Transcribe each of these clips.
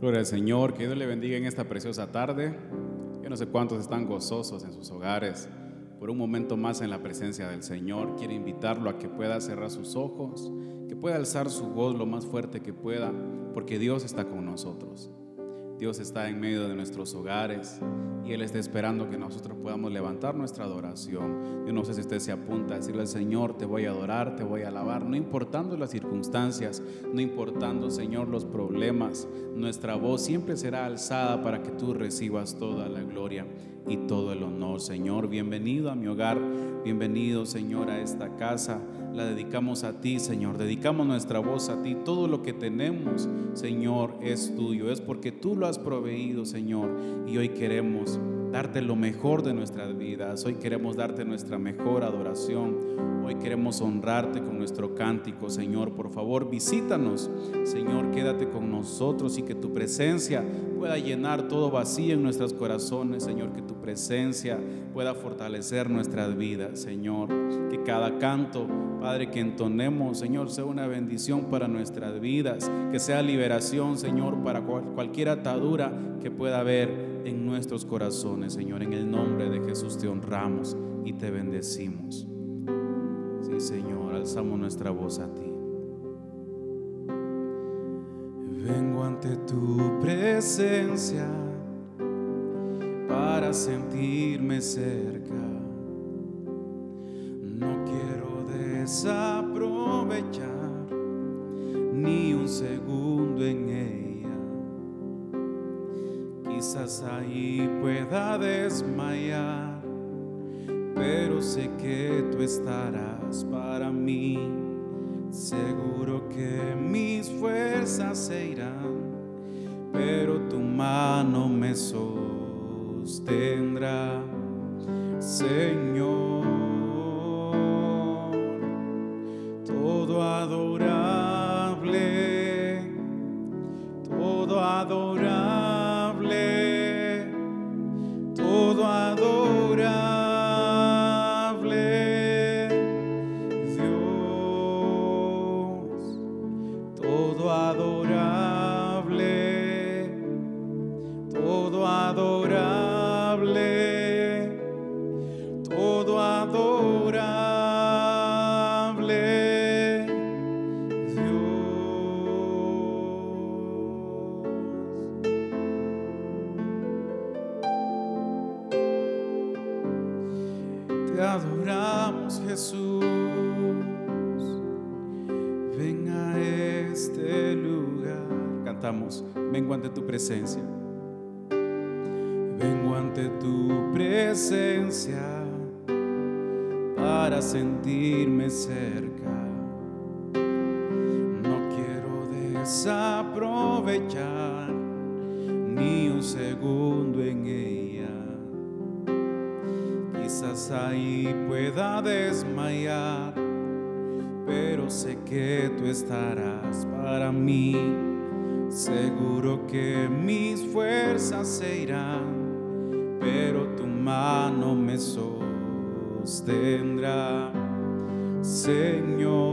Gloria al Señor, que Dios le bendiga en esta preciosa tarde. Yo no sé cuántos están gozosos en sus hogares por un momento más en la presencia del Señor. Quiero invitarlo a que pueda cerrar sus ojos, que pueda alzar su voz lo más fuerte que pueda, porque Dios está con nosotros. Dios está en medio de nuestros hogares y Él está esperando que nosotros podamos levantar nuestra adoración. Yo no sé si usted se apunta a decirle al Señor, te voy a adorar, te voy a alabar, no importando las circunstancias, no importando, Señor, los problemas, nuestra voz siempre será alzada para que tú recibas toda la gloria y todo el honor, Señor. Bienvenido a mi hogar, bienvenido, Señor, a esta casa la dedicamos a ti, Señor. Dedicamos nuestra voz a ti. Todo lo que tenemos, Señor, es tuyo. Es porque tú lo has proveído, Señor. Y hoy queremos darte lo mejor de nuestras vidas. Hoy queremos darte nuestra mejor adoración. Hoy queremos honrarte con nuestro cántico, Señor. Por favor, visítanos, Señor. Quédate con nosotros y que tu presencia pueda llenar todo vacío en nuestros corazones, Señor. Que tu presencia pueda fortalecer nuestras vidas, Señor. Que cada canto, Padre, que entonemos, Señor, sea una bendición para nuestras vidas. Que sea liberación, Señor, para cualquier atadura que pueda haber en nuestros corazones, Señor. En el nombre de Jesús te honramos y te bendecimos. Sí, Señor, alzamos nuestra voz a ti. Vengo ante tu presencia para sentirme cerca. No quiero desaprovechar ni un segundo ahí pueda desmayar, pero sé que tú estarás para mí. Seguro que mis fuerzas se irán, pero tu mano me sostendrá, Señor. Adoramos Jesús, ven a este lugar. Cantamos, vengo ante tu presencia. Vengo ante tu presencia para sentirme cerca. No quiero desaprovechar ni un segundo Ahí pueda desmayar, pero sé que tú estarás para mí. Seguro que mis fuerzas se irán, pero tu mano me sostendrá, Señor.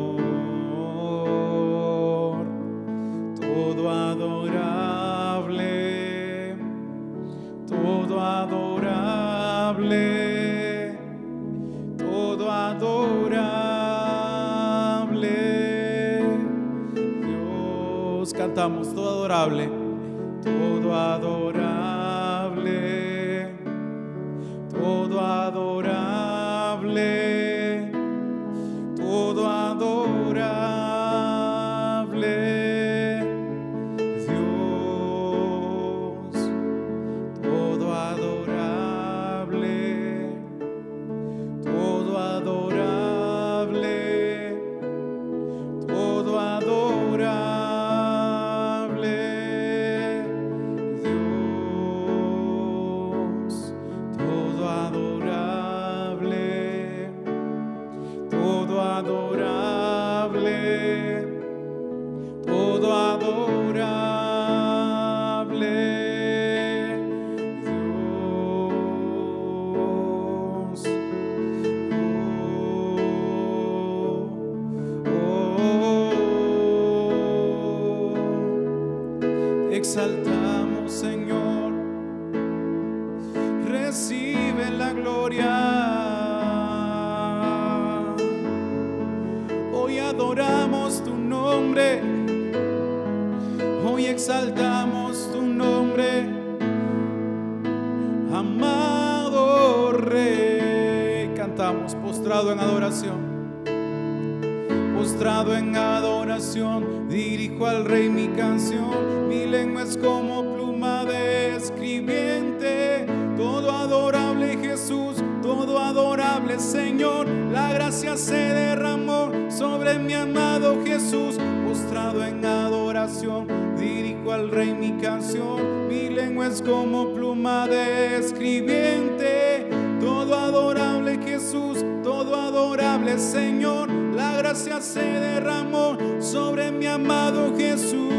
Adorable Señor, la gracia se derramó sobre mi amado Jesús, postrado en adoración, dirijo al rey mi canción, mi lengua es como pluma de escribiente, todo adorable Jesús, todo adorable Señor, la gracia se derramó sobre mi amado Jesús.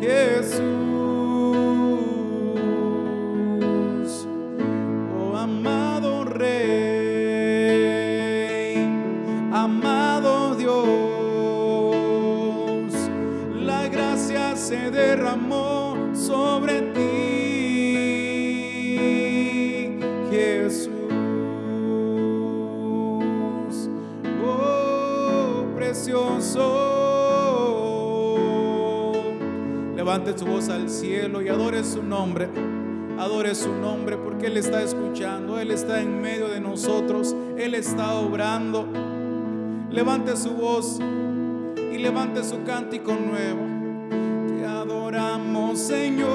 Jesús. Levante su voz al cielo y adore su nombre. Adore su nombre porque Él está escuchando, Él está en medio de nosotros, Él está obrando. Levante su voz y levante su cántico nuevo. Te adoramos, Señor.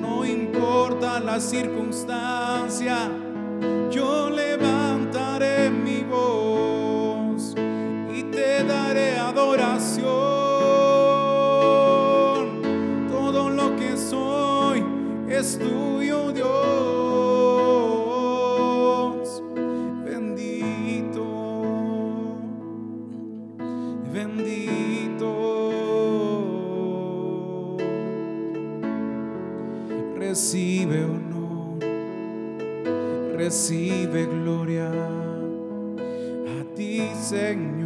No importa la circunstancia, yo levantaré es tuyo, Dios. Bendito, bendito. Recibe honor, recibe gloria a ti, Señor,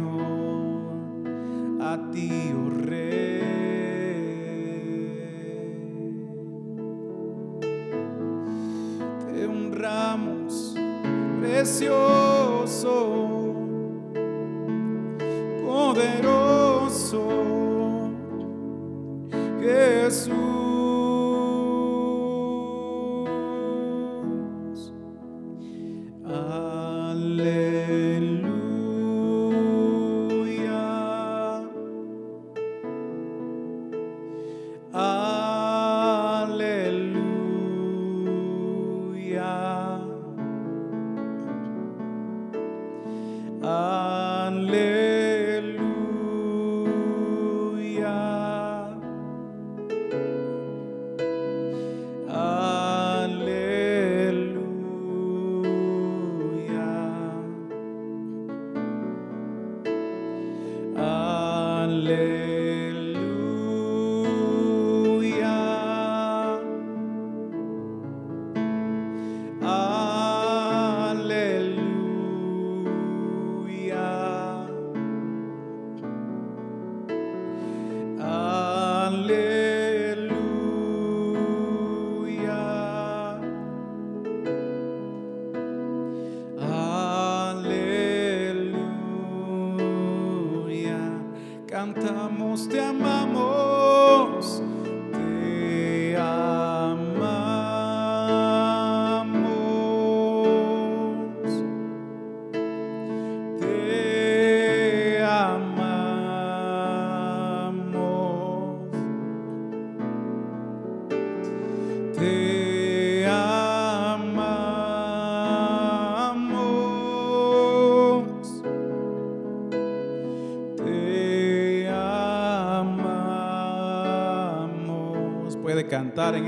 live.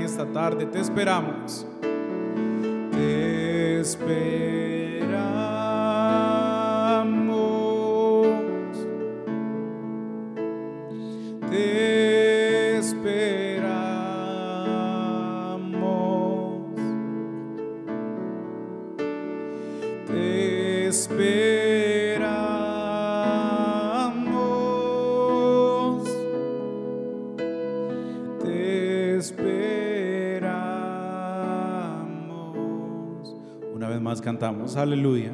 Esta tarde. Te esperamos. Aleluya.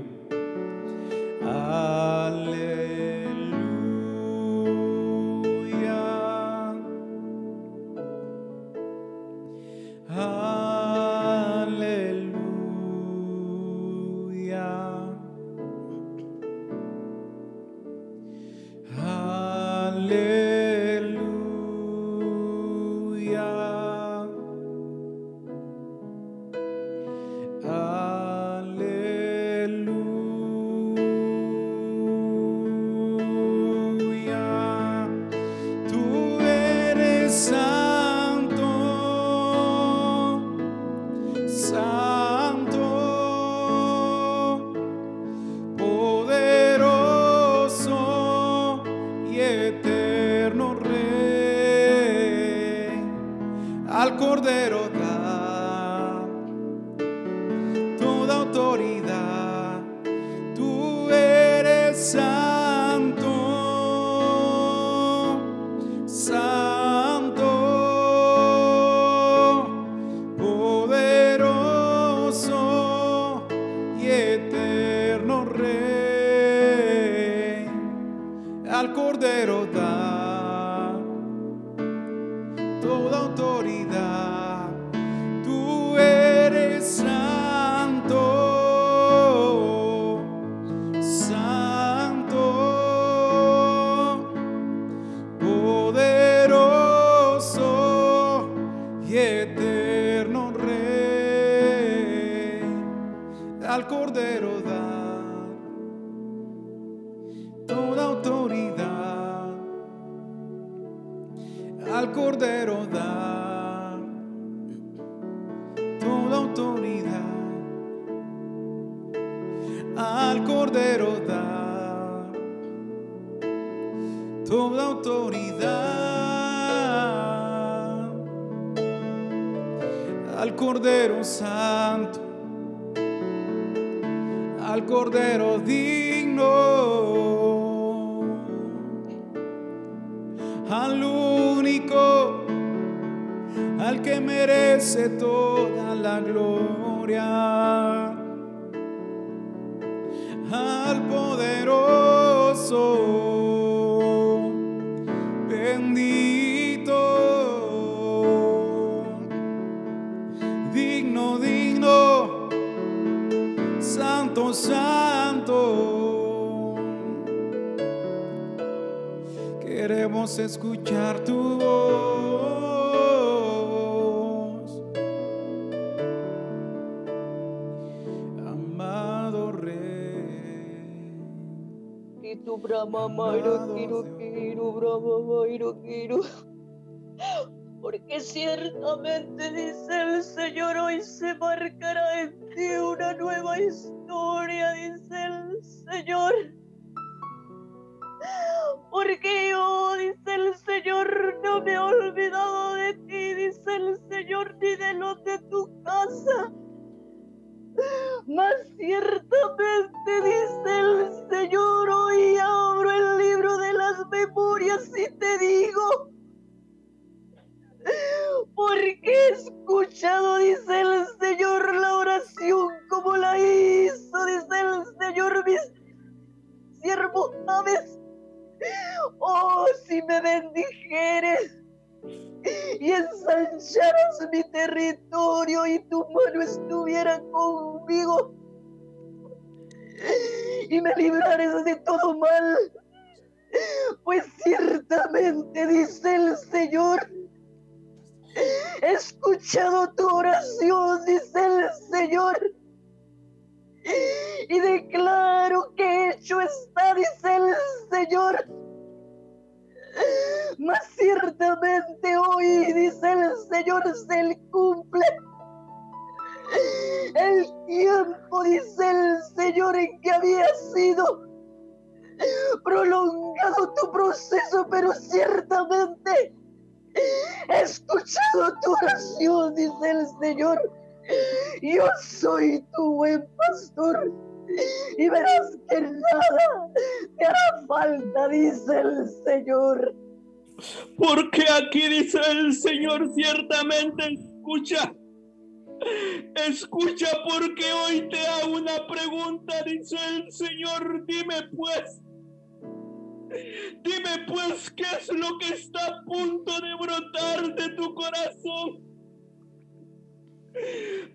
Dice el Señor, hoy se marcará en ti una nueva historia, dice el Señor porque yo, dice el Señor, no me he olvidado de ti, dice el Señor, ni de los de tu casa. Mas ciertamente, dice el Señor, la oración como la hizo, dice el Señor, mis siervos aves. Oh, si me bendijeres y ensancharas mi territorio y tu mano estuviera conmigo y me librares de todo mal, pues ciertamente dice el Señor, he escuchado tu oración, dice el Señor y declaro que hecho está, dice el Señor. Mas ciertamente hoy, dice el Señor, se le cumple el tiempo, dice el Señor, en que había sido prolongado tu proceso, pero ciertamente he escuchado tu oración, dice el Señor yo soy tu buen pastor y verás que nada te hará falta, dice el Señor. Porque aquí dice el Señor, ciertamente escucha Escucha porque hoy te hago una pregunta, dice el Señor. Dime pues, dime pues qué es lo que está a punto de brotar de tu corazón.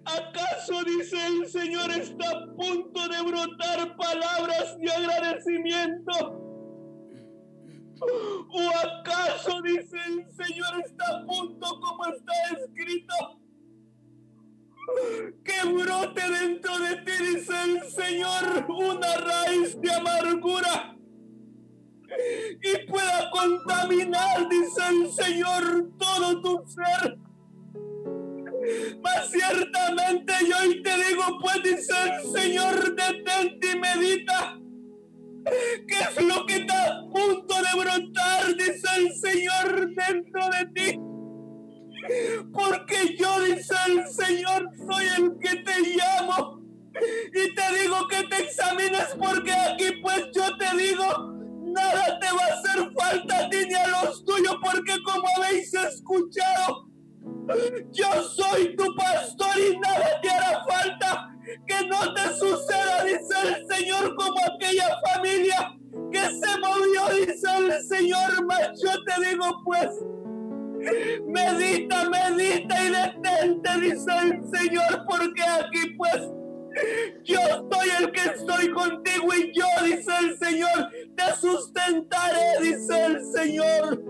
¿Acaso, dice el Señor, está a punto de brotar palabras de agradecimiento? ¿O acaso, dice el Señor, está a punto como está escrito? Que brote dentro de ti, dice el Señor, una raíz de amargura y pueda contaminar, dice el Señor, todo tu ser. Mas ciertamente yo hoy te digo, pues dice el Señor, detente y medita. ¿Qué es lo que está a punto de brotar? Dice el Señor dentro de ti. Porque yo, dice el Señor, soy el que te llamo. Y te digo que te examines porque aquí pues yo te digo, nada te va a hacer falta a ti ni a los tuyos porque como habéis escuchado, yo soy tu pastor y nada te hará falta. Que no te suceda, dice el Señor, como aquella familia que se movió, dice el Señor. Mas yo te digo, pues, medita, medita y detente, dice el Señor, porque aquí, pues, yo soy el que estoy contigo y yo, dice el Señor, te sustentaré, dice el Señor.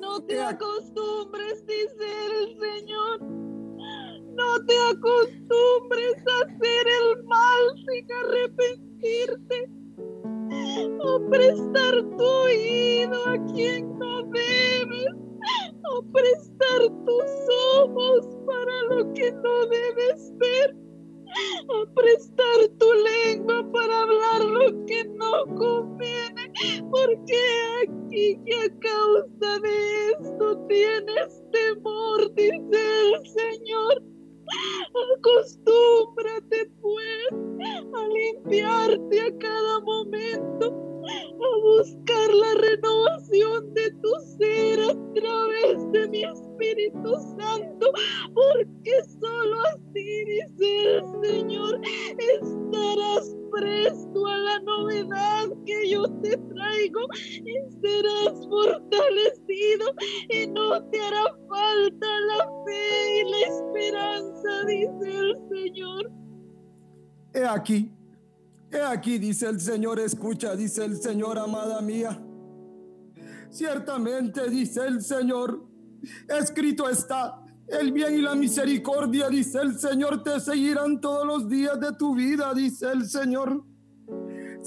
No te acostumbres, dice el Señor. No te acostumbres a hacer el mal sin arrepentirte. A prestar tu oído a quien no Señor, escucha, dice el Señor, amada mía. Ciertamente, dice el Señor, escrito está, el bien y la misericordia, dice el Señor, te seguirán todos los días de tu vida, dice el Señor.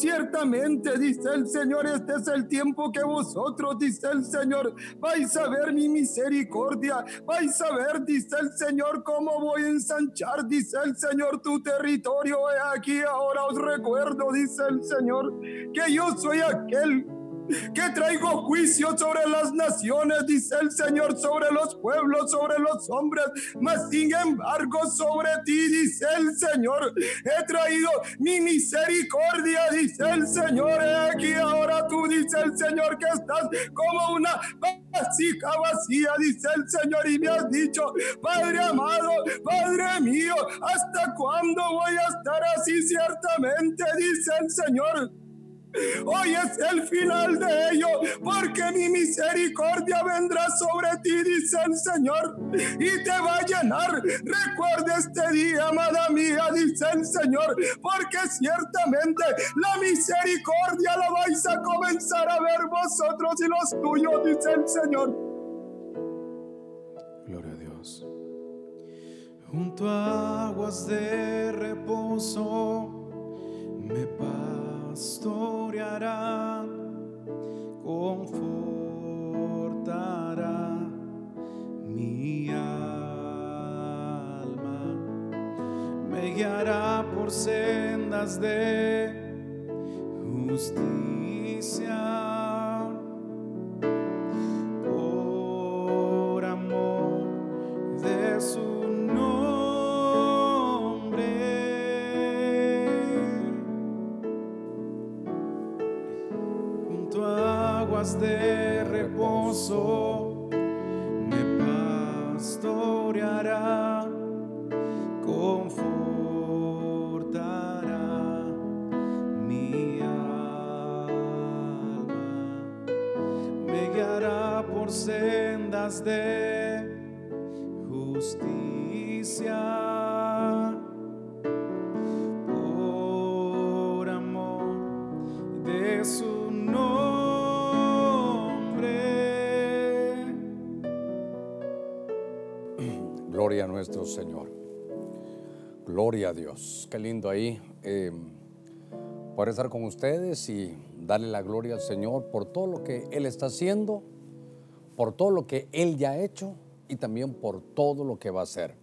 Ciertamente, dice el Señor, este es el tiempo que vosotros, dice el Señor, vais a ver mi misericordia, vais a ver, dice el Señor, cómo voy a ensanchar, dice el Señor, tu territorio. He aquí ahora os recuerdo, dice el Señor, que yo soy aquel que traigo juicio sobre las naciones, dice el Señor, sobre los pueblos, sobre los hombres, mas sin embargo sobre ti, dice el Señor, he traído mi misericordia, dice el Señor, aquí ahora tú, dice el Señor, que estás como una vasija vacía, dice el Señor, y me has dicho, Padre amado, Padre mío, ¿hasta cuándo voy a estar así? Ciertamente, dice el Señor. Hoy es el final de ello, porque mi misericordia vendrá sobre ti, dice el Señor, y te va a llenar. Recuerda este día, amada mía, dice el Señor, porque ciertamente la misericordia la vais a comenzar a ver vosotros y los tuyos, dice el Señor. Gloria a Dios. Junto a aguas de reposo me pastoreará, confortará mi alma, me guiará por sendas de justicia. De reposo nuestro Señor. Gloria a Dios. Qué lindo ahí eh, poder estar con ustedes y darle la gloria al Señor por todo lo que Él está haciendo, por todo lo que Él ya ha hecho y también por todo lo que va a hacer.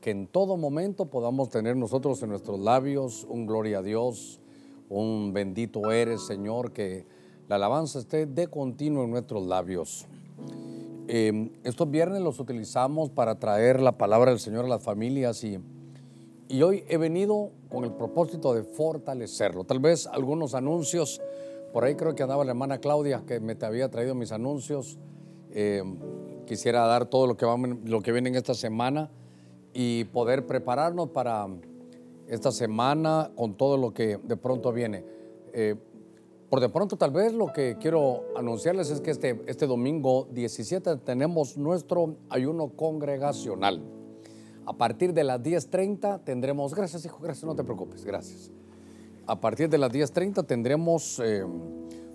Que en todo momento podamos tener nosotros en nuestros labios un gloria a Dios, un bendito eres Señor, que la alabanza esté de continuo en nuestros labios. Eh, estos viernes los utilizamos para traer la palabra del Señor a las familias y, y hoy he venido con el propósito de fortalecerlo. Tal vez algunos anuncios, por ahí creo que andaba la hermana Claudia que me te había traído mis anuncios. Eh, quisiera dar todo lo que, va, lo que viene en esta semana y poder prepararnos para esta semana con todo lo que de pronto viene. Eh, por de pronto tal vez lo que quiero anunciarles es que este, este domingo 17 tenemos nuestro ayuno congregacional. A partir de las 10.30 tendremos, gracias hijo, gracias, no te preocupes, gracias. A partir de las 10.30 tendremos eh,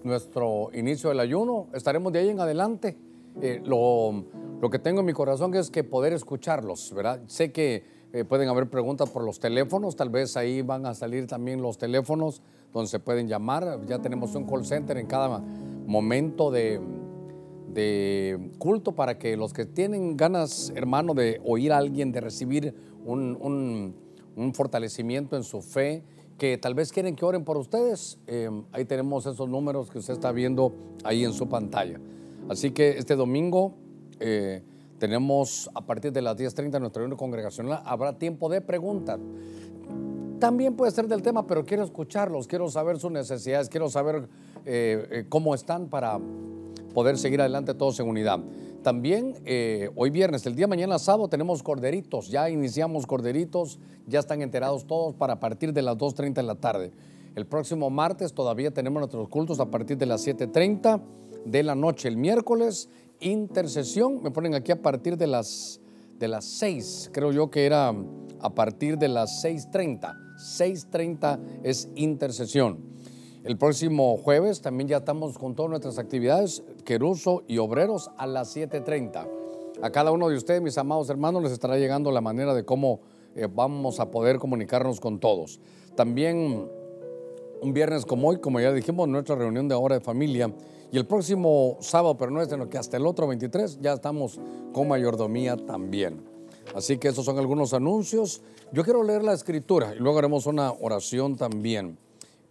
nuestro inicio del ayuno, estaremos de ahí en adelante. Eh, lo, lo, que tengo en mi corazón es que poder escucharlos, ¿verdad? Sé que eh, pueden haber preguntas por los teléfonos, tal vez ahí van a salir también los teléfonos donde se pueden llamar. Ya tenemos un call center en cada momento de, culto para que los que tienen ganas, hermano, de oír a alguien, de recibir un, fortalecimiento en su fe, que tal vez quieren que oren por ustedes, eh, ahí tenemos esos números que usted está viendo ahí en su pantalla. Así que este domingo eh, tenemos a partir de las 10.30 nuestra reunión congregacional, habrá tiempo de preguntas. También puede ser del tema, pero quiero escucharlos, quiero saber sus necesidades, quiero saber eh, eh, cómo están para poder seguir adelante todos en unidad. También eh, hoy viernes, el día mañana sábado tenemos corderitos, ya iniciamos corderitos, ya están enterados todos para partir de las 2.30 de la tarde. El próximo martes todavía tenemos nuestros cultos a partir de las 7.30 de la noche. El miércoles, intercesión, me ponen aquí a partir de las, de las 6, creo yo que era a partir de las 6.30. 6.30 es intercesión. El próximo jueves también ya estamos con todas nuestras actividades, Queruso y Obreros a las 7.30. A cada uno de ustedes, mis amados hermanos, les estará llegando la manera de cómo eh, vamos a poder comunicarnos con todos. También un viernes como hoy, como ya dijimos, nuestra reunión de hora de familia. Y el próximo sábado, pero no es lo que hasta el otro 23, ya estamos con mayordomía también. Así que esos son algunos anuncios. Yo quiero leer la escritura y luego haremos una oración también.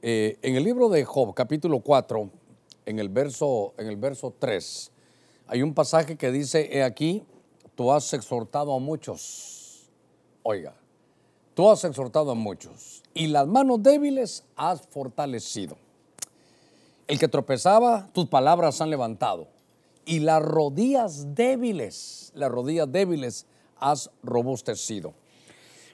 Eh, en el libro de Job, capítulo 4, en el, verso, en el verso 3, hay un pasaje que dice, he aquí, tú has exhortado a muchos. Oiga, tú has exhortado a muchos y las manos débiles has fortalecido. El que tropezaba, tus palabras han levantado. Y las rodillas débiles, las rodillas débiles has robustecido.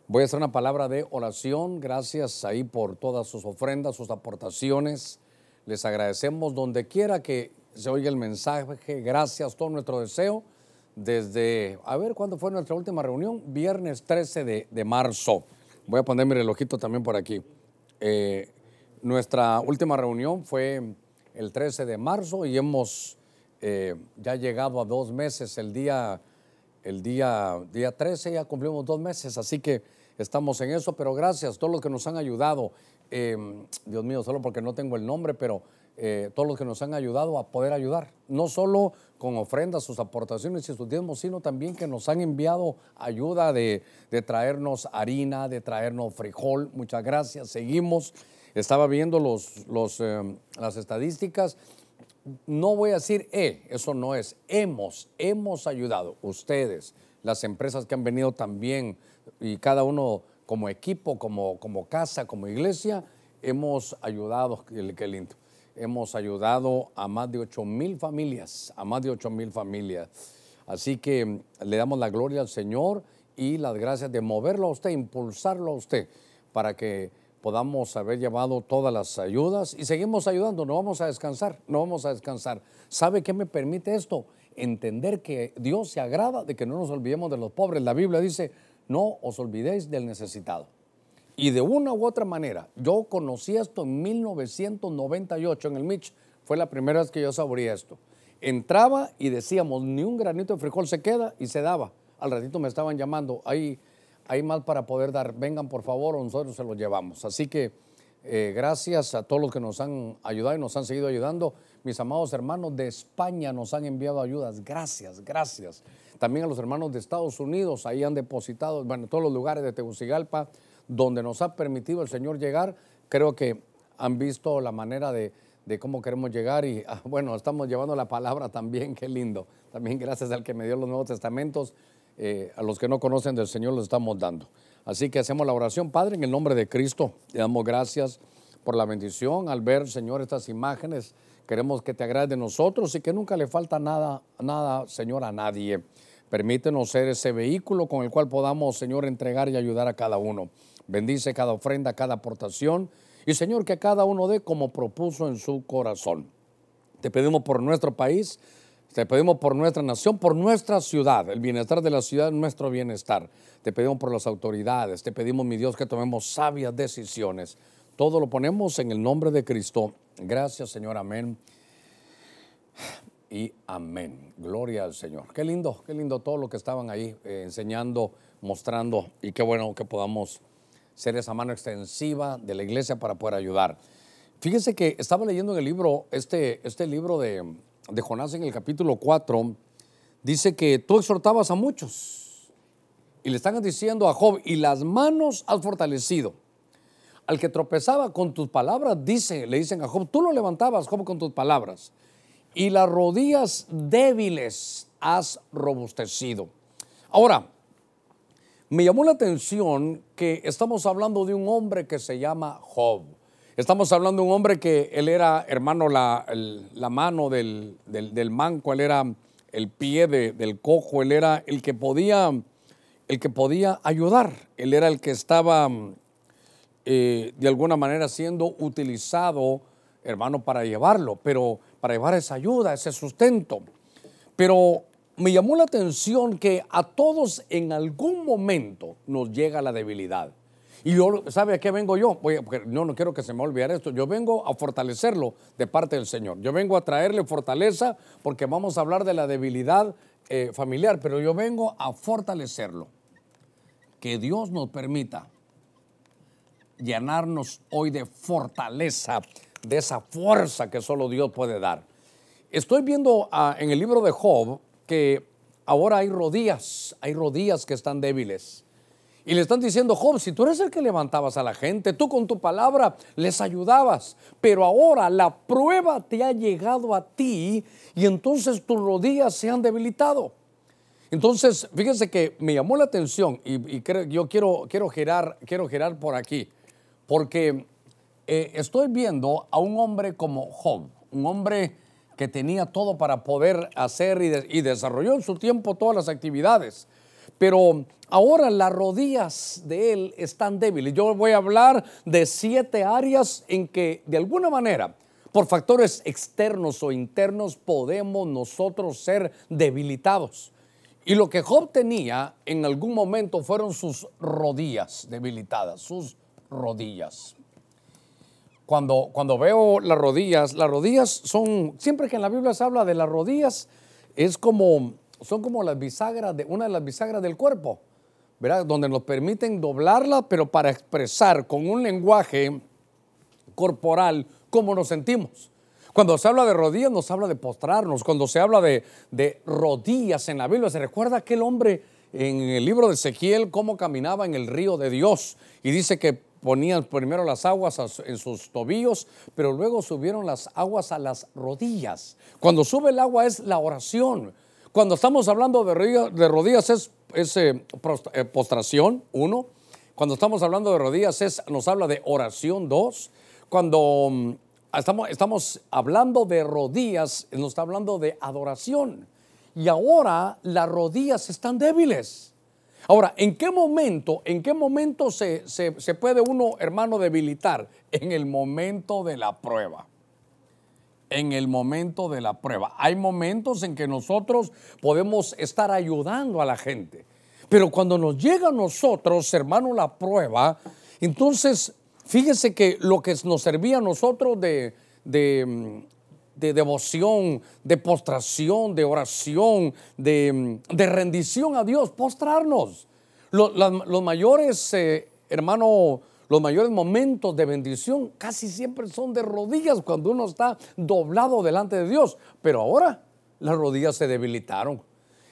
Voy a hacer una palabra de oración. Gracias ahí por todas sus ofrendas, sus aportaciones. Les agradecemos donde quiera que se oiga el mensaje. Gracias, todo nuestro deseo. Desde, a ver, ¿cuándo fue nuestra última reunión? Viernes 13 de, marzo. Voy a poner mi relojito también por aquí. Eh, nuestra última reunión fue el 13 de marzo y hemos eh, ya llegado a dos meses. El día, el día, día 13 ya cumplimos dos meses, así que estamos en eso. Pero gracias a todos los que nos han ayudado. Eh, Dios mío, solo porque no tengo el nombre, pero eh, todos los que nos han ayudado a poder ayudar. No solo con ofrendas, sus aportaciones y sus diezmos, sino también que nos han enviado ayuda de traernos harina, de traernos frijol. Muchas gracias. Seguimos estaba viendo los, eh, las estadísticas. No voy a decir eh, eso no es. Hemos, hemos ayudado. Ustedes, las empresas que han venido también y cada uno como equipo, como, como casa, como iglesia, hemos ayudado, qué lindo, hemos ayudado a más de 8 mil familias, a más de 8 mil familias. Así que le damos la gloria al Señor y las gracias de moverlo a usted, impulsarlo a usted para que podamos haber llevado todas las ayudas y seguimos ayudando, no vamos a descansar, no vamos a descansar. ¿Sabe qué me permite esto? Entender que Dios se agrada de que no nos olvidemos de los pobres. La Biblia dice, no os olvidéis del necesitado. Y de una u otra manera, yo conocí esto en 1998 en el Mitch, fue la primera vez que yo saboreé esto. Entraba y decíamos, ni un granito de frijol se queda y se daba. Al ratito me estaban llamando, hay, hay más para poder dar, vengan por favor, nosotros se los llevamos. Así que eh, gracias a todos los que nos han ayudado y nos han seguido ayudando. Mis amados hermanos de España nos han enviado ayudas, gracias, gracias. También a los hermanos de Estados Unidos, ahí han depositado, bueno, todos los lugares de Tegucigalpa, donde nos ha permitido el Señor llegar, creo que han visto la manera de, cómo queremos llegar y ah, bueno, estamos llevando la palabra también, qué lindo. También gracias al que me dio los Nuevos Testamentos, eh, a los que no conocen del Señor los estamos dando. Así que hacemos la oración, Padre, en el nombre de Cristo. Le damos gracias por la bendición al ver, Señor, estas imágenes. Queremos que te agrade de nosotros y que nunca le falta nada, nada, Señor, a nadie. Permítenos ser ese vehículo con el cual podamos, Señor, entregar y ayudar a cada uno. Bendice cada ofrenda, cada aportación. Y Señor, que cada uno dé como propuso en su corazón. Te pedimos por nuestro país, te pedimos por nuestra nación, por nuestra ciudad, el bienestar de la ciudad, nuestro bienestar. Te pedimos por las autoridades, te pedimos, mi Dios, que tomemos sabias decisiones. Todo lo ponemos en el nombre de Cristo. Gracias, Señor. Amén. Y amén. Gloria al Señor. Qué lindo, qué lindo todo lo que estaban ahí eh, enseñando, mostrando. Y qué bueno que podamos ser esa mano extensiva de la iglesia para poder ayudar. Fíjense que estaba leyendo en el libro, este, este libro de, de Jonás en el capítulo 4, dice que tú exhortabas a muchos y le están diciendo a Job, y las manos has fortalecido. Al que tropezaba con tus palabras, dice, le dicen a Job, tú lo levantabas, Job, con tus palabras. Y las rodillas débiles has robustecido. Ahora, me llamó la atención que estamos hablando de un hombre que se llama Job. Estamos hablando de un hombre que él era, hermano, la, la mano del, del, manco, él era el pie del cojo, él era el que podía, el que podía ayudar, él era el que estaba eh, de alguna manera siendo utilizado, hermano, para llevarlo, pero para llevar esa ayuda, ese sustento. Pero me llamó la atención que a todos en algún momento nos llega la debilidad. Y yo, ¿sabe a qué vengo yo? no, no quiero que se me olvide esto. Yo vengo a fortalecerlo de parte del Señor. Yo vengo a traerle fortaleza porque vamos a hablar de la debilidad eh, familiar, pero yo vengo a fortalecerlo. Que Dios nos permita llenarnos hoy de fortaleza, de esa fuerza que solo Dios puede dar. Estoy viendo ah, en el libro de Job que ahora hay rodillas, hay rodillas que están débiles. Y le están diciendo, Job, si tú eres el que levantabas a la gente, tú con tu palabra les ayudabas, pero ahora la prueba te ha llegado a ti y entonces tus rodillas se han debilitado. Entonces, fíjense que me llamó la atención y, yo quiero, quiero, girar, quiero girar por aquí, porque eh, estoy viendo a un hombre como Job, un hombre que tenía todo para poder hacer y, desarrolló en su tiempo todas las actividades. Pero ahora las rodillas de él están débiles. Yo voy a hablar de siete áreas en que de alguna manera, por factores externos o internos, podemos nosotros ser debilitados. Y lo que Job tenía en algún momento fueron sus rodillas debilitadas, sus rodillas cuando, cuando veo las rodillas, las rodillas son, siempre que en la Biblia se habla de las rodillas, es como, son como las bisagras, de, una de las bisagras del cuerpo, ¿verdad? Donde nos permiten doblarla, pero para expresar con un lenguaje corporal cómo nos sentimos. Cuando se habla de rodillas, nos habla de postrarnos. Cuando se habla de, de rodillas en la Biblia, se recuerda aquel hombre en el libro de Ezequiel cómo caminaba en el río de Dios. Y dice que ponían primero las aguas en sus tobillos, pero luego subieron las aguas a las rodillas. Cuando sube el agua es la oración. Cuando estamos hablando de rodillas, es, eh, eh, postración, uno. Cuando estamos hablando de rodillas es, nos habla de oración, dos. Cuando mm, estamos, hablando de rodillas, nos está hablando de adoración. Y ahora las rodillas están débiles. Ahora, ¿en qué momento, en qué momento se puede uno, hermano, debilitar? En el momento de la prueba en el momento de la prueba. Hay momentos en que nosotros podemos estar ayudando a la gente, pero cuando nos llega a nosotros, hermano, la prueba, entonces fíjese que lo que nos servía a nosotros de, de, devoción, de postración, de oración, de, rendición a Dios, postrarnos. Los, mayores, eh, hermano, los mayores momentos de bendición casi siempre son de rodillas cuando uno está doblado delante de Dios. Pero ahora las rodillas se debilitaron.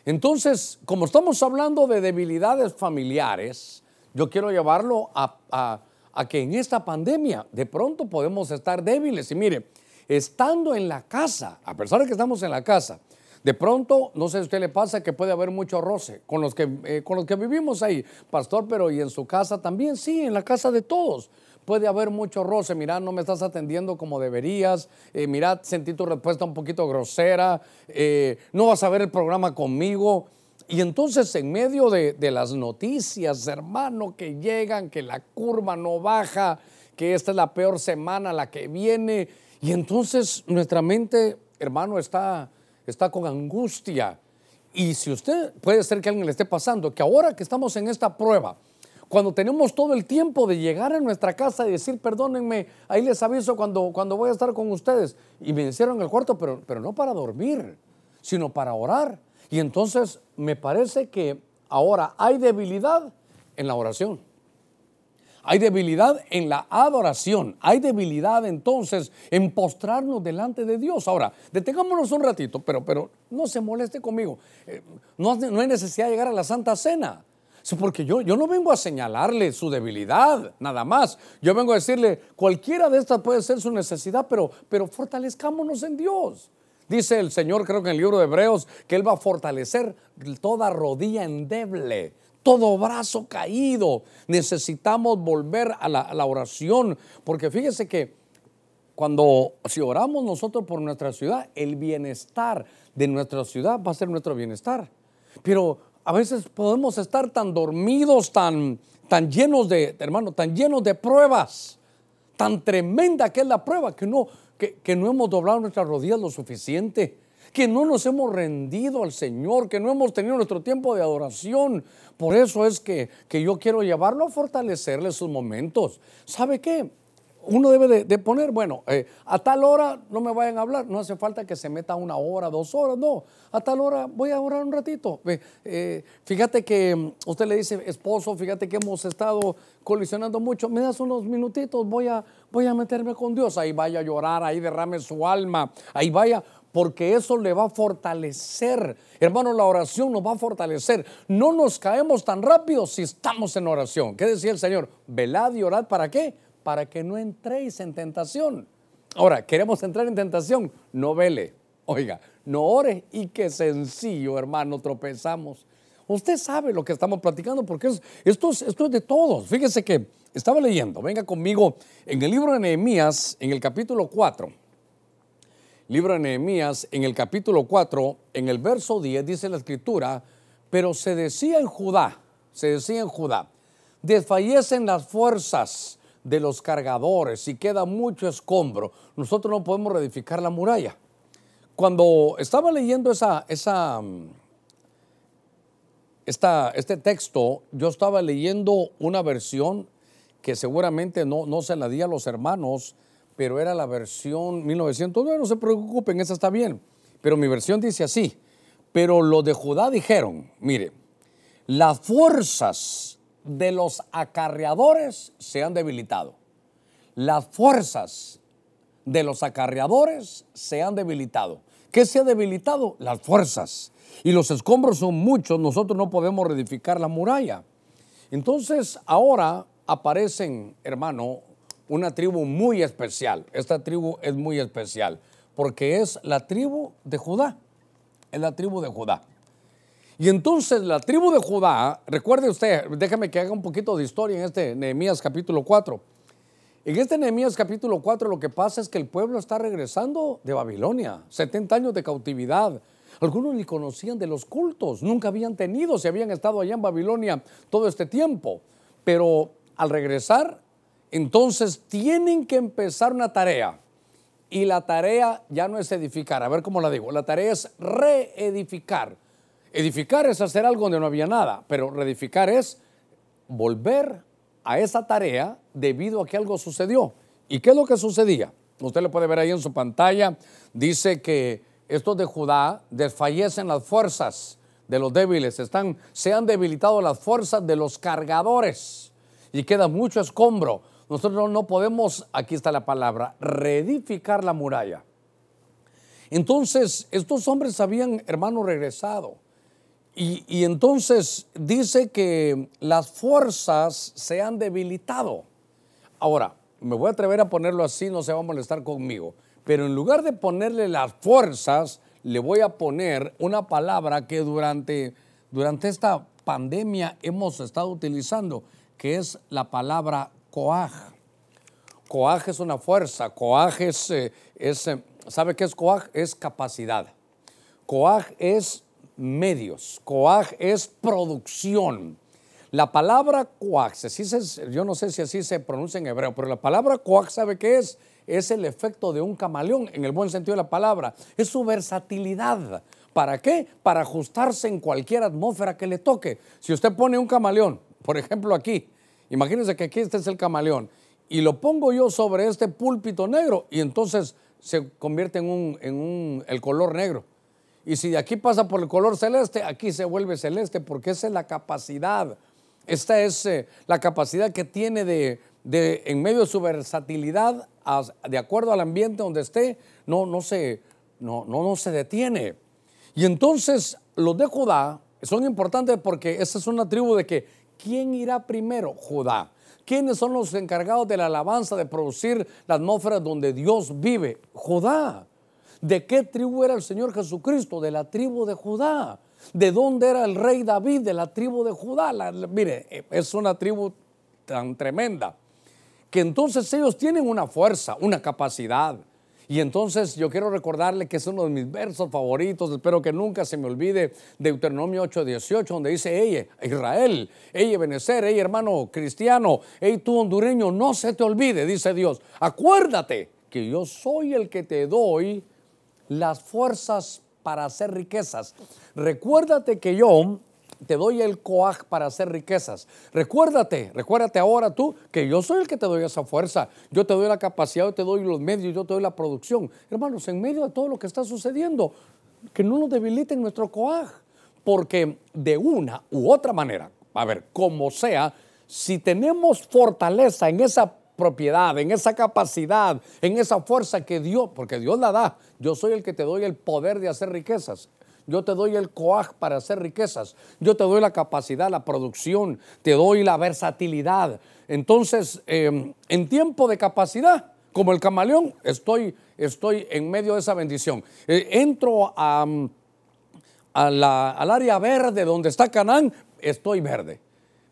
Entonces, como estamos hablando de debilidades familiares, yo quiero llevarlo a, que en esta pandemia de pronto podemos estar débiles. Y mire, estando en la casa, a pesar de que estamos en la casa, de pronto, no sé si a usted le pasa que puede haber mucho roce con los que, eh, con los que vivimos ahí, pastor, pero y en su casa también, sí, en la casa de todos. Puede haber mucho roce, mira, no me estás atendiendo como deberías, eh, sentí tu respuesta un poquito grosera, eh, no vas a ver el programa conmigo. Y entonces en medio de, las noticias, hermano, que llegan, que la curva no baja, que esta es la peor semana, la que viene, y entonces nuestra mente, hermano, está, está con angustia. Y si usted puede ser que alguien le esté pasando, que ahora que estamos en esta prueba, cuando tenemos todo el tiempo de llegar a nuestra casa y decir, perdónenme, ahí les aviso cuando, cuando voy a estar con ustedes. Y me hicieron el cuarto, pero, pero no para dormir, sino para orar. Y entonces me parece que ahora hay debilidad en la oración. Hay debilidad en la adoración. Hay debilidad entonces en postrarnos delante de Dios. Ahora, detengámonos un ratito, pero, pero no se moleste conmigo. Eh, no, hay necesidad de llegar a la Santa Cena. Porque yo, yo no vengo a señalarle su debilidad, nada más. Yo vengo a decirle, cualquiera de estas puede ser su necesidad, pero, pero fortalezcámonos en Dios. Dice el Señor, creo que en el libro de Hebreos, que Él va a fortalecer toda rodilla endeble, todo brazo caído. Necesitamos volver a la, oración, porque fíjese que cuando oramos nosotros por nuestra ciudad, el bienestar de nuestra ciudad va a ser nuestro bienestar. Pero a veces podemos estar tan dormidos, tan, tan llenos de, hermano, tan llenos de pruebas, tan tremenda que es la prueba, que no, que, no hemos doblado nuestras rodillas lo suficiente, que no nos hemos rendido al Señor, que no hemos tenido nuestro tiempo de adoración. Por eso es que, que yo quiero llevarlo a fortalecerle sus momentos. ¿Sabe qué? uno debe de, poner, bueno, eh, a tal hora no me vayan a hablar, no hace falta que se meta una hora, dos horas, no, a tal hora voy a orar un ratito. Eh, fíjate que mm, usted le dice, esposo, fíjate que hemos estado colisionando mucho, me das unos minutitos, voy a, voy a meterme con Dios, ahí vaya a llorar, ahí derrame su alma, ahí vaya, porque eso le va a fortalecer. Hermano, la oración nos va a fortalecer. No nos caemos tan rápido si estamos en oración. ¿Qué decía el Señor? Velad y orad para qué? para que no entréis en tentación. Ahora, queremos entrar en tentación, no vele. Oiga, no ore y qué sencillo, hermano, tropezamos. Usted sabe lo que estamos platicando porque esto, es, esto es de todos. Fíjese que estaba leyendo, venga conmigo, en el libro de Nehemías, en el capítulo 4. Libro de Nehemías, en el capítulo 4, en el verso 10, dice la escritura, pero se decía en Judá, se decía en Judá, desfallecen las fuerzas de los cargadores y queda mucho escombro, nosotros no podemos reedificar la muralla. Cuando estaba leyendo esa, mm, este texto, yo estaba leyendo una versión que seguramente no, no se la di a los hermanos, pero era la versión 1909, no se preocupen, esa está bien. Pero mi versión dice así, pero los de Judá dijeron, mire, las fuerzas de los acarreadores se han debilitado. Las fuerzas de los acarreadores se han debilitado. ¿Qué se ha debilitado? Las fuerzas. Y los escombros son muchos, nosotros no podemos reedificar la muralla. Entonces ahora aparecen, hermano, una tribu muy especial. Esta tribu es muy especial porque es la tribu de Judá. Es la tribu de Judá. Y entonces la tribu de Judá, recuerde usted, déjame que haga un poquito de historia en este Nehemías capítulo 4. En este Nehemías capítulo 4 lo que pasa es que el pueblo está regresando de Babilonia, 70 años de cautividad. Algunos ni conocían de los cultos, nunca habían tenido, se habían estado allá en Babilonia todo este tiempo. Pero al regresar, entonces tienen que empezar una tarea. Y la tarea ya no es edificar, a ver cómo la digo, la tarea es reedificar. Edificar es hacer algo donde no había nada, pero reedificar es volver a esa tarea debido a que algo sucedió. ¿Y qué es lo que sucedía? Usted lo puede ver ahí en su pantalla. Dice que estos de Judá desfallecen las fuerzas de los débiles, están, se han debilitado las fuerzas de los cargadores y queda mucho escombro. Nosotros no podemos, aquí está la palabra, reedificar la muralla. Entonces, estos hombres habían, hermano, regresado. Y, y, entonces dice que las fuerzas se han debilitado. Ahora, me voy a atrever a ponerlo así, no se va a molestar conmigo. Pero en lugar de ponerle las fuerzas, le voy a poner una palabra que durante, durante esta pandemia hemos estado utilizando, que es la palabra coaj. Coaj es una fuerza, coaj es, eh, es eh, ¿sabe qué es coaj? Es capacidad. Coaj es medios, coaj es producción. La palabra coaj, yo no sé si así se pronuncia en hebreo, pero la palabra coaj, ¿sabe qué es? Es el efecto de un camaleón, en el buen sentido de la palabra. Es su versatilidad. ¿Para qué? Para ajustarse en cualquier atmósfera que le toque. Si usted pone un camaleón, por ejemplo aquí, imagínense que aquí este es el camaleón, y lo pongo yo sobre este púlpito negro, y entonces se convierte en, un, en un, el color negro. Y si de aquí pasa por el color celeste, aquí se vuelve celeste, porque esa es la capacidad esta es eh, la capacidad que tiene de, en medio de su versatilidad, de acuerdo al ambiente donde esté, no, no, se, no, no, no se detiene. Y entonces los de Judá son importantes porque esa es una tribu de que, ¿quién irá primero? Judá. ¿Quiénes son los encargados de la alabanza, de producir la atmósfera donde Dios vive? Judá. ¿De qué tribu era el Señor Jesucristo? De la tribu de Judá de dónde era el rey David, de la tribu de Judá. mire, eh, es una tribu tan tremenda que entonces ellos tienen una fuerza, una capacidad. Y entonces yo quiero recordarle que es uno de mis versos favoritos, espero que nunca se me olvide, Deuteronomio 8:18, donde dice, ella, Israel, ella, Benecer, ella, hermano cristiano, ella, tú hondureño, no se te olvide, dice Dios, acuérdate que yo soy el que te doy las fuerzas para hacer riquezas. Recuérdate que yo te doy el coaj para hacer riquezas. Recuérdate, recuérdate ahora tú que yo soy el que te doy esa fuerza. Yo te doy la capacidad, yo te doy los medios, yo te doy la producción. Hermanos, en medio de todo lo que está sucediendo, que no nos debiliten nuestro coaj. Porque de una u otra manera, a ver, como sea, si tenemos fortaleza en esa propiedad, en esa capacidad, en esa fuerza que Dios, porque Dios la da. Yo soy el que te doy el poder de hacer riquezas. Yo te doy el coaj para hacer riquezas. Yo te doy la capacidad, la producción, te doy la versatilidad. Entonces, em, en tiempo de capacidad, como el camaleón, estoy, estoy en medio de esa bendición. Eh, entro a, al área verde donde está Canaán, estoy verde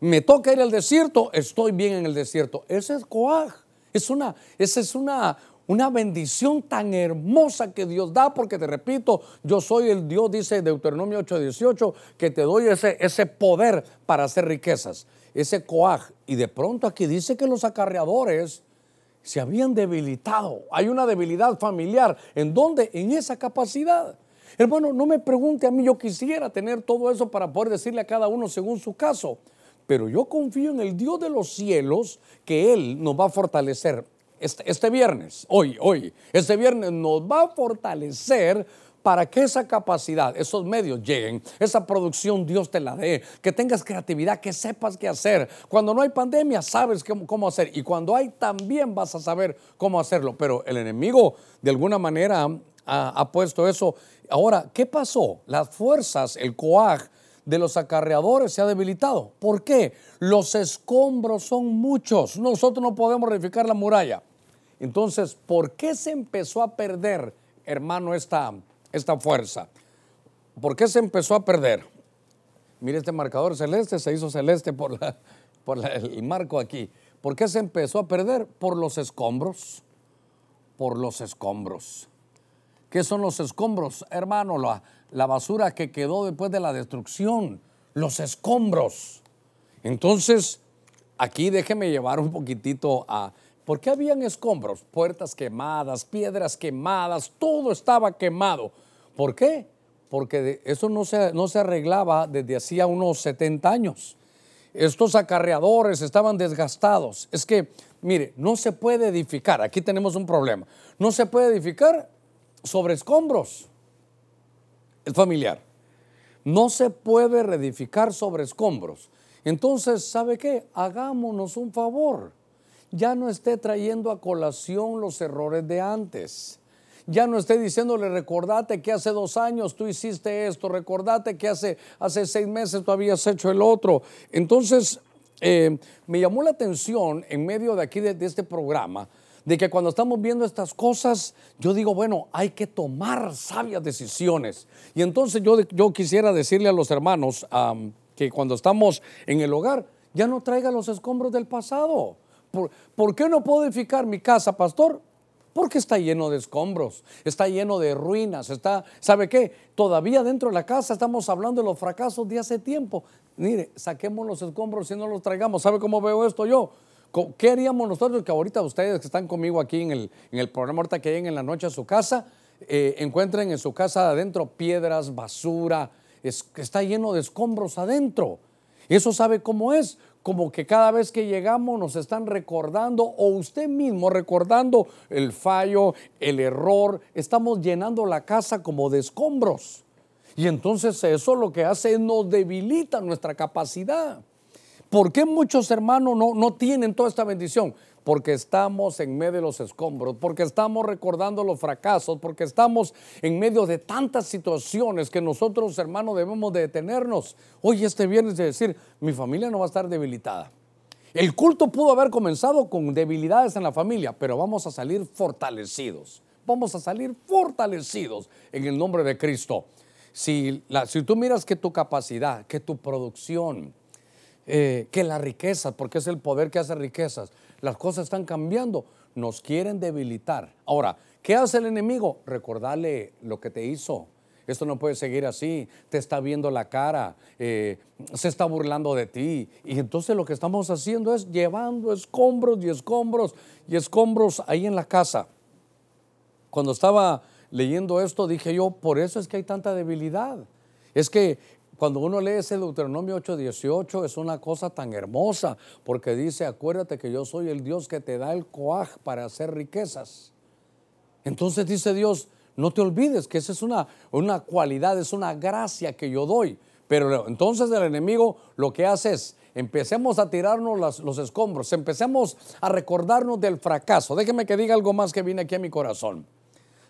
me toca ir al desierto, estoy bien en el desierto. Ese es coaj. Es una, esa es una, una bendición tan hermosa que Dios da, porque te repito, yo soy el Dios, dice Deuteronomio 8:18, que te doy ese, ese poder para hacer riquezas, ese coaj. Y de pronto aquí dice que los acarreadores se habían debilitado. Hay una debilidad familiar. ¿En dónde? En esa capacidad. Hermano, no me pregunte a mí, yo quisiera tener todo eso para poder decirle a cada uno según su caso. Pero yo confío en el Dios de los cielos que Él nos va a fortalecer este, este, viernes, hoy, hoy, este viernes nos va a fortalecer para que esa capacidad, esos medios lleguen, esa producción Dios te la dé, que tengas creatividad, que sepas qué hacer. Cuando no hay pandemia, sabes cómo, hacer. Y cuando hay, también vas a saber cómo hacerlo. Pero el enemigo, de alguna manera, ha, ha puesto eso. Ahora, ¿qué pasó? Las fuerzas, el coaj, de los acarreadores se ha debilitado. ¿Por qué? Los escombros son muchos. Nosotros no podemos reificar la muralla. Entonces, ¿por qué se empezó a perder, hermano, esta, esta fuerza? ¿Por qué se empezó a perder? Mire este marcador celeste, se hizo celeste por, la, por el marco aquí. ¿Por qué se empezó a perder? Por los escombros. Por los escombros. ¿Qué son los escombros? Hermano, la, la basura que quedó después de la destrucción, los escombros. Entonces, aquí déjeme llevar un poquitito a... ¿Por qué habían escombros? Puertas quemadas, piedras quemadas, todo estaba quemado. ¿Por qué? Porque eso no se, no se arreglaba desde hacía unos 70 años. Estos acarreadores estaban desgastados. Es que, mire, no se puede edificar, aquí tenemos un problema, no se puede edificar sobre escombros. Es familiar. No se puede reedificar sobre escombros. Entonces, ¿sabe qué? Hagámonos un favor. Ya no esté trayendo a colación los errores de antes. Ya no esté diciéndole, recordate que hace dos años tú hiciste esto, recordate que hace, hace seis meses tú habías hecho el otro. Entonces, eh, me llamó la atención en medio de aquí de, este programa de que cuando estamos viendo estas cosas, yo digo, bueno, hay que tomar sabias decisiones. Y entonces yo, yo quisiera decirle a los hermanos que cuando estamos en el hogar, ya no traiga los escombros del pasado. ¿Por, ¿Por qué no puedo edificar mi casa, pastor? Porque está lleno de escombros, está lleno de ruinas, está, ¿sabe qué? Todavía dentro de la casa estamos hablando de los fracasos de hace tiempo. Mire, saquemos los escombros y no los traigamos. ¿Sabe cómo veo esto yo? ¿Qué haríamos nosotros que ahorita ustedes que están conmigo aquí en el, en el programa, ahorita que lleguen en la noche a su casa, eh, encuentren en su casa adentro piedras, basura, es, está lleno de escombros adentro? Eso sabe cómo es, como que cada vez que llegamos nos están recordando o usted mismo recordando el fallo, el error, estamos llenando la casa como de escombros. Y entonces eso lo que hace es nos debilita nuestra capacidad. ¿Por qué muchos hermanos no, no tienen toda esta bendición? Porque estamos en medio de los escombros, porque estamos recordando los fracasos, porque estamos en medio de tantas situaciones que nosotros, hermanos, debemos de detenernos. Hoy este viernes de decir, mi familia no va a estar debilitada. El culto pudo haber comenzado con debilidades en la familia, pero vamos a salir fortalecidos. Vamos a salir fortalecidos en el nombre de Cristo. Si, si tú miras que tu capacidad, que tu producción, eh, que la riqueza, porque es el poder que hace riquezas, las cosas están cambiando, nos quieren debilitar. Ahora, ¿qué hace el enemigo? Recordarle lo que te hizo. Esto no puede seguir así, te está viendo la cara, eh, se está burlando de ti. Y entonces lo que estamos haciendo es llevando escombros y escombros y escombros ahí en la casa. Cuando estaba leyendo esto dije yo, por eso es que hay tanta debilidad. Es que cuando uno lee ese Deuteronomio 8:18 es una cosa tan hermosa porque dice, acuérdate que yo soy el Dios que te da el coaj para hacer riquezas. Entonces dice Dios, no te olvides que esa es una, una cualidad, es una gracia que yo doy. Pero entonces el enemigo lo que hace es, empecemos a tirarnos los escombros, empecemos a recordarnos del fracaso. Déjeme que diga algo más que viene aquí a mi corazón.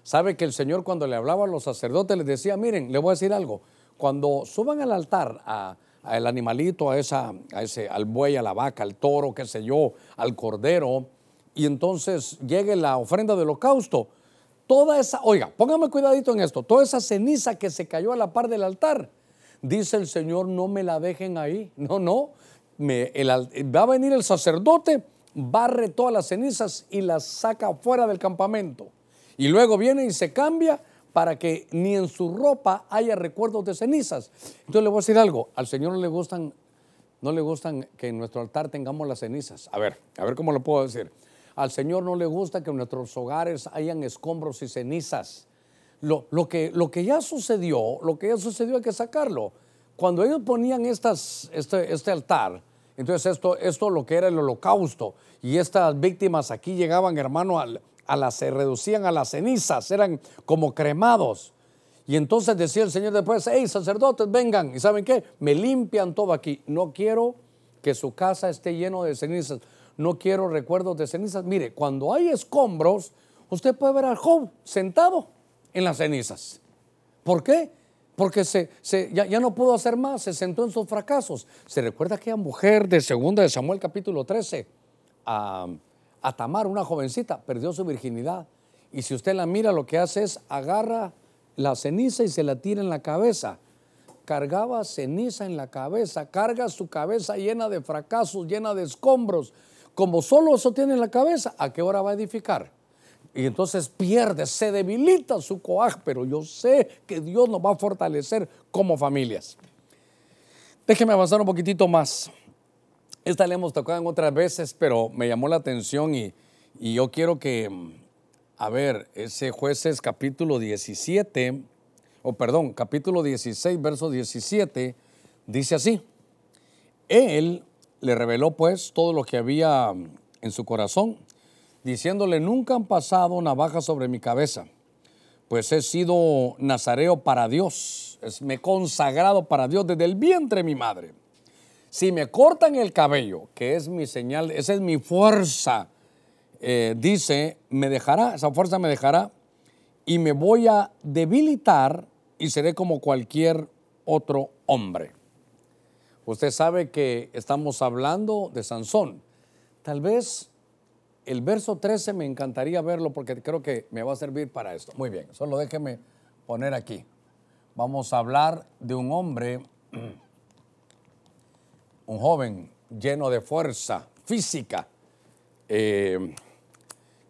Sabe que el Señor cuando le hablaba a los sacerdotes les decía, miren, le voy a decir algo, cuando suban al altar al animalito, a, esa, a ese, al buey, a la vaca, al toro, qué sé yo, al cordero, y entonces llegue la ofrenda del holocausto, toda esa, oiga, póngame cuidadito en esto, toda esa ceniza que se cayó a la par del altar, dice el Señor, no me la dejen ahí, no, no, va a venir el sacerdote, barre todas las cenizas y las saca fuera del campamento. Y luego viene y se cambia para que ni en su ropa haya recuerdos de cenizas. Entonces le voy a decir algo, al Señor no le gustan, no le gustan que en nuestro altar tengamos las cenizas. A ver, a ver cómo lo puedo decir. Al Señor no le gusta que en nuestros hogares hayan escombros y cenizas. Lo, lo, que, lo que ya sucedió, lo que ya sucedió hay que sacarlo. Cuando ellos ponían estas, este, este altar, entonces esto, esto lo que era el holocausto, y estas víctimas aquí llegaban, hermano, al, a se reducían a las cenizas, eran como cremados. Y entonces decía el Señor después, hey, sacerdotes, vengan. ¿Y saben qué? Me limpian todo aquí. No quiero que su casa esté lleno de cenizas. No quiero recuerdos de cenizas. Mire, cuando hay escombros, usted puede ver al Job sentado en las cenizas. ¿Por qué? Porque se, ya, ya, no pudo hacer más, se sentó en sus fracasos. Se recuerda aquella mujer de segunda de Samuel capítulo 13, a una jovencita, perdió su virginidad. Y si usted la mira, lo que hace es agarra la ceniza y se la tira en la cabeza. Cargaba ceniza en la cabeza, carga su cabeza llena de fracasos, llena de escombros. Como solo eso tiene en la cabeza, ¿a qué hora va a edificar? y entonces pierde, se debilita su coaj, pero yo sé que Dios nos va a fortalecer como familias. Déjeme avanzar un poquitito más. Esta la hemos tocado en otras veces, pero me llamó la atención y, yo quiero que, a ver, ese jueces capítulo 17, o perdón, capítulo 16, verso 17, dice así. Él le reveló pues todo lo que había en su corazón, diciéndole, nunca han pasado navaja sobre mi cabeza, pues he sido nazareo para Dios, me he consagrado para Dios desde el vientre de mi madre. Si me cortan el cabello, que es mi señal, esa es mi fuerza, eh, dice, me dejará, esa fuerza me dejará y me voy a debilitar y seré como cualquier otro hombre. Usted sabe que estamos hablando de Sansón. Tal vez el verso 13 me encantaría verlo porque creo que me va a servir para esto. Muy bien, solo déjeme poner aquí. Vamos a hablar de un hombre, un joven lleno de fuerza física, eh,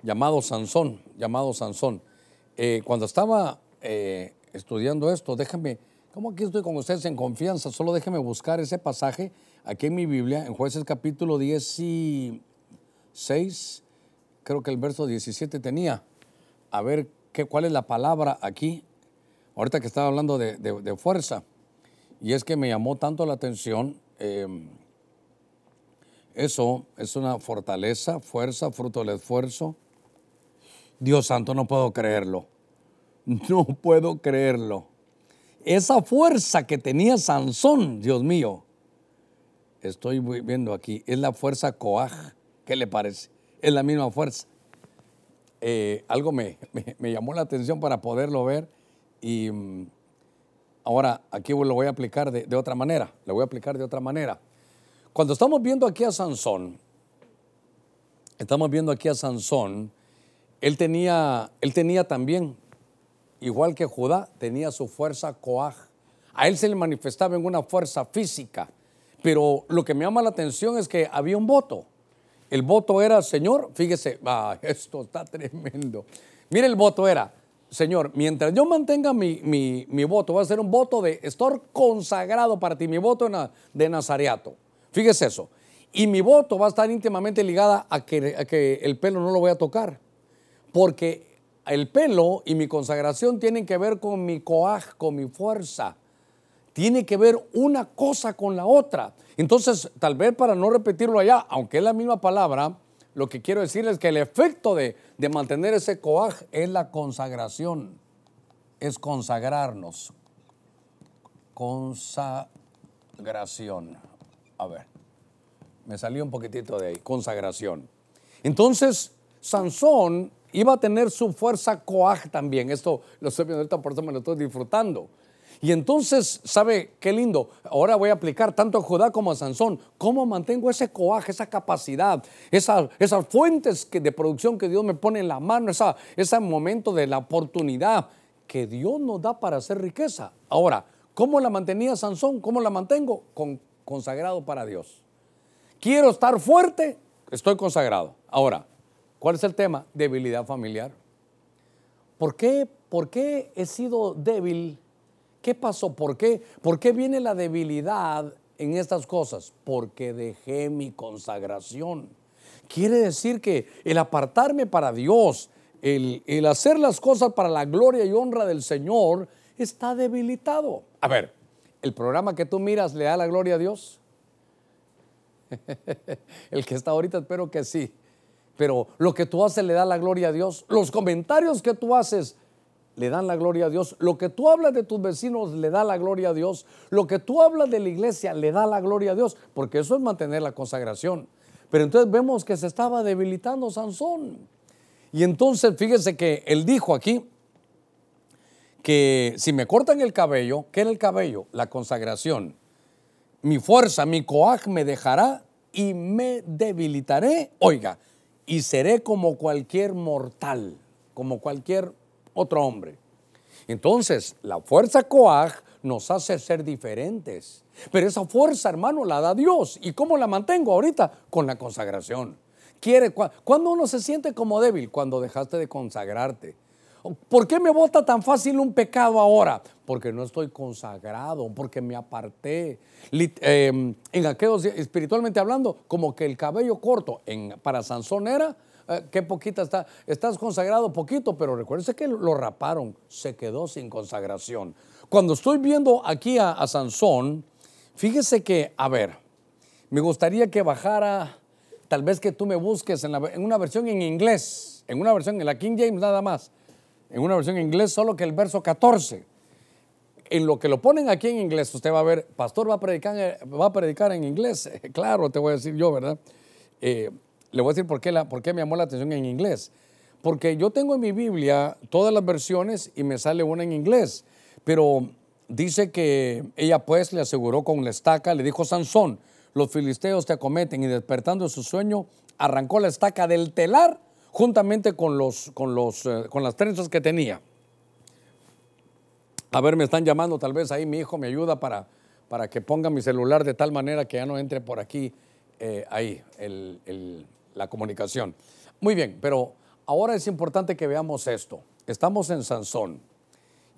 llamado Sansón, llamado Sansón. Eh, cuando estaba eh, estudiando esto, déjame como aquí estoy con ustedes en confianza, solo déjenme buscar ese pasaje aquí en mi Biblia, en Jueces capítulo 16, creo que el verso 17 tenía. A ver qué, cuál es la palabra aquí, ahorita que estaba hablando de, fuerza. Y es que me llamó tanto la atención. Em, eso es una fortaleza, fuerza, fruto del esfuerzo. Dios santo, no puedo creerlo. No puedo creerlo. Esa fuerza que tenía Sansón, Dios mío, estoy viendo aquí, es la fuerza coaj. ¿Qué le parece? Es la misma fuerza. Eh, algo me, llamó la atención para poderlo ver y mm, ahora aquí lo voy a aplicar de, otra manera. Lo voy a aplicar de otra manera. Cuando estamos viendo aquí a Sansón, estamos viendo aquí a Sansón, él tenía, él tenía también igual que Judá, tenía su fuerza coaj. A él se le manifestaba en una fuerza física. Pero lo que me llama la atención es que había un voto. El voto era, Señor, fíjese, ah, esto está tremendo. Mire, el voto era, Señor, mientras yo mantenga mi, mi, voto, va a ser un voto de estar consagrado para ti, mi voto de Nazareato. Fíjese eso. Y mi voto va a estar íntimamente ligada a que, que el pelo no lo voy a tocar. Porque el pelo y mi consagración tienen que ver con mi coaj, con mi fuerza. Tiene que ver una cosa con la otra. Entonces, tal vez para no repetirlo allá, aunque es la misma palabra, lo que quiero decirles es que el efecto de, de mantener ese coaj es la consagración, es consagrarnos. Consagración. A ver, me salió un poquitito de ahí, consagración. Entonces, Sansón iba a tener su fuerza coaj también. Esto lo estoy viendo ahorita, por eso me lo estoy disfrutando. Y entonces, ¿sabe qué lindo? Ahora voy a aplicar tanto a Judá como a Sansón. ¿Cómo mantengo ese coaje, esa capacidad, esa, esas fuentes que, de producción que Dios me pone en la mano, esa, ese momento de la oportunidad que Dios nos da para hacer riqueza? Ahora, ¿cómo la mantenía Sansón? ¿Cómo la mantengo? Con, consagrado para Dios. Quiero estar fuerte, estoy consagrado. Ahora, ¿Cuál es el tema? Debilidad familiar. ¿Por qué, ¿Por qué he sido débil? ¿Qué pasó? ¿Por qué? ¿Por qué viene la debilidad en estas cosas? Porque dejé mi consagración. Quiere decir que el apartarme para Dios, el, el hacer las cosas para la gloria y honra del Señor, está debilitado. A ver, ¿el programa que tú miras le da la gloria a Dios? el que está ahorita espero que sí pero lo que tú haces le da la gloria a Dios. Los comentarios que tú haces le dan la gloria a Dios. Lo que tú hablas de tus vecinos le da la gloria a Dios. Lo que tú hablas de la iglesia le da la gloria a Dios, porque eso es mantener la consagración. Pero entonces vemos que se estaba debilitando Sansón. Y entonces fíjese que él dijo aquí que si me cortan el cabello, ¿qué era el cabello? La consagración. Mi fuerza, mi coaj me dejará y me debilitaré. Oiga, y seré como cualquier mortal, como cualquier otro hombre. Entonces, la fuerza coaj nos hace ser diferentes. Pero esa fuerza, hermano, la da Dios. ¿Y cómo la mantengo ahorita? Con la consagración. quiere, cuando uno se siente como débil, cuando dejaste de consagrarte. ¿Por qué me bota tan fácil un pecado ahora? Porque no estoy consagrado, porque me aparté. Em, en aquellos, espiritualmente hablando, como que el cabello corto en, para Sansón era, eh, qué poquita está, estás consagrado poquito, pero recuérdese que lo raparon, se quedó sin consagración. Cuando estoy viendo aquí a, Sansón, fíjese que, a ver, me gustaría que bajara, tal vez que tú me busques en, en una versión en inglés, en una versión en la King James nada más en una versión en inglés, solo que el verso 14. En lo que lo ponen aquí en inglés, usted va a ver, pastor va a predicar, va a predicar en inglés. Claro, te voy a decir yo, ¿verdad? Eh, le voy a decir por qué, me llamó la atención en inglés. Porque yo tengo en mi Biblia todas las versiones y me sale una en inglés. Pero dice que ella pues le aseguró con la estaca, le dijo Sansón, los filisteos te acometen y despertando de su sueño, arrancó la estaca del telar juntamente con, eh, las trenzas que tenía. A ver, me están llamando, tal vez ahí mi hijo me ayuda para, que ponga mi celular de tal manera que ya no entre por aquí, eh, ahí, la comunicación. Muy bien, pero ahora es importante que veamos esto. Estamos en Sansón.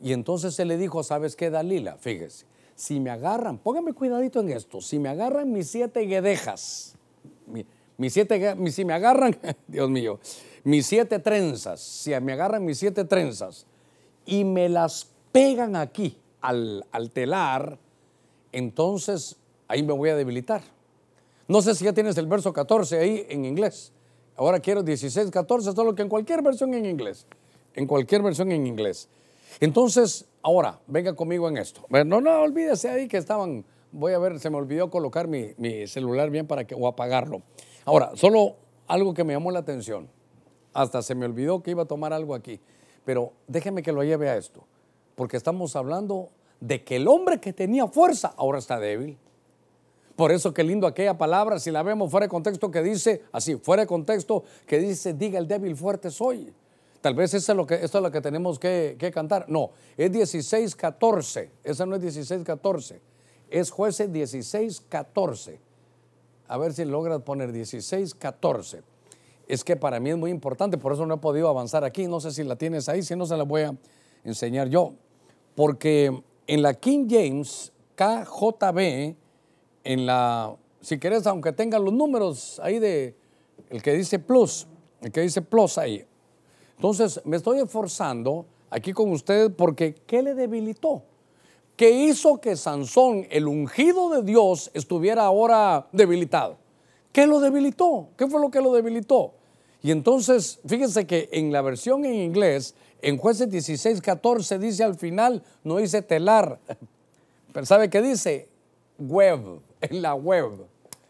Y entonces se le dijo, ¿sabes qué, Dalila? Fíjese, si me agarran, póngame cuidadito en esto, si me agarran mis siete guedejas, mis siete, si me agarran, Dios mío, mis siete trenzas, si me agarran mis siete trenzas y me las pegan aquí al, al telar, entonces ahí me voy a debilitar. No sé si ya tienes el verso 14 ahí en inglés. Ahora quiero 16, 14, solo que en cualquier versión en inglés. En cualquier versión en inglés. Entonces, ahora, venga conmigo en esto. No, no, olvídese ahí que estaban, voy a ver, se me olvidó colocar mi, celular bien para que, o apagarlo. Ahora, solo algo que me llamó la atención. Hasta se me olvidó que iba a tomar algo aquí. Pero déjeme que lo lleve a esto. Porque estamos hablando de que el hombre que tenía fuerza ahora está débil. Por eso qué lindo aquella palabra, si la vemos fuera de contexto, que dice, así, fuera de contexto, que dice, diga el débil fuerte soy. Tal vez eso es lo que, es lo que tenemos que, que cantar. No, es 16-14. Esa no es 16-14. Es jueces 16-14 a ver si logras poner 16, 14. Es que para mí es muy importante, por eso no he podido avanzar aquí. No sé si la tienes ahí, si no se la voy a enseñar yo. Porque en la King James, KJB, en la, si querés, aunque tenga los números ahí de, el que dice plus, el que dice plus ahí. Entonces, me estoy esforzando aquí con ustedes porque ¿qué le debilitó? ¿Qué hizo que Sansón, el ungido de Dios, estuviera ahora debilitado? ¿Qué lo debilitó? ¿Qué fue lo que lo debilitó? Y entonces, fíjense que en la versión en inglés, en jueces 16, 14, dice al final, no dice telar, pero ¿sabe qué dice? Web, en la web.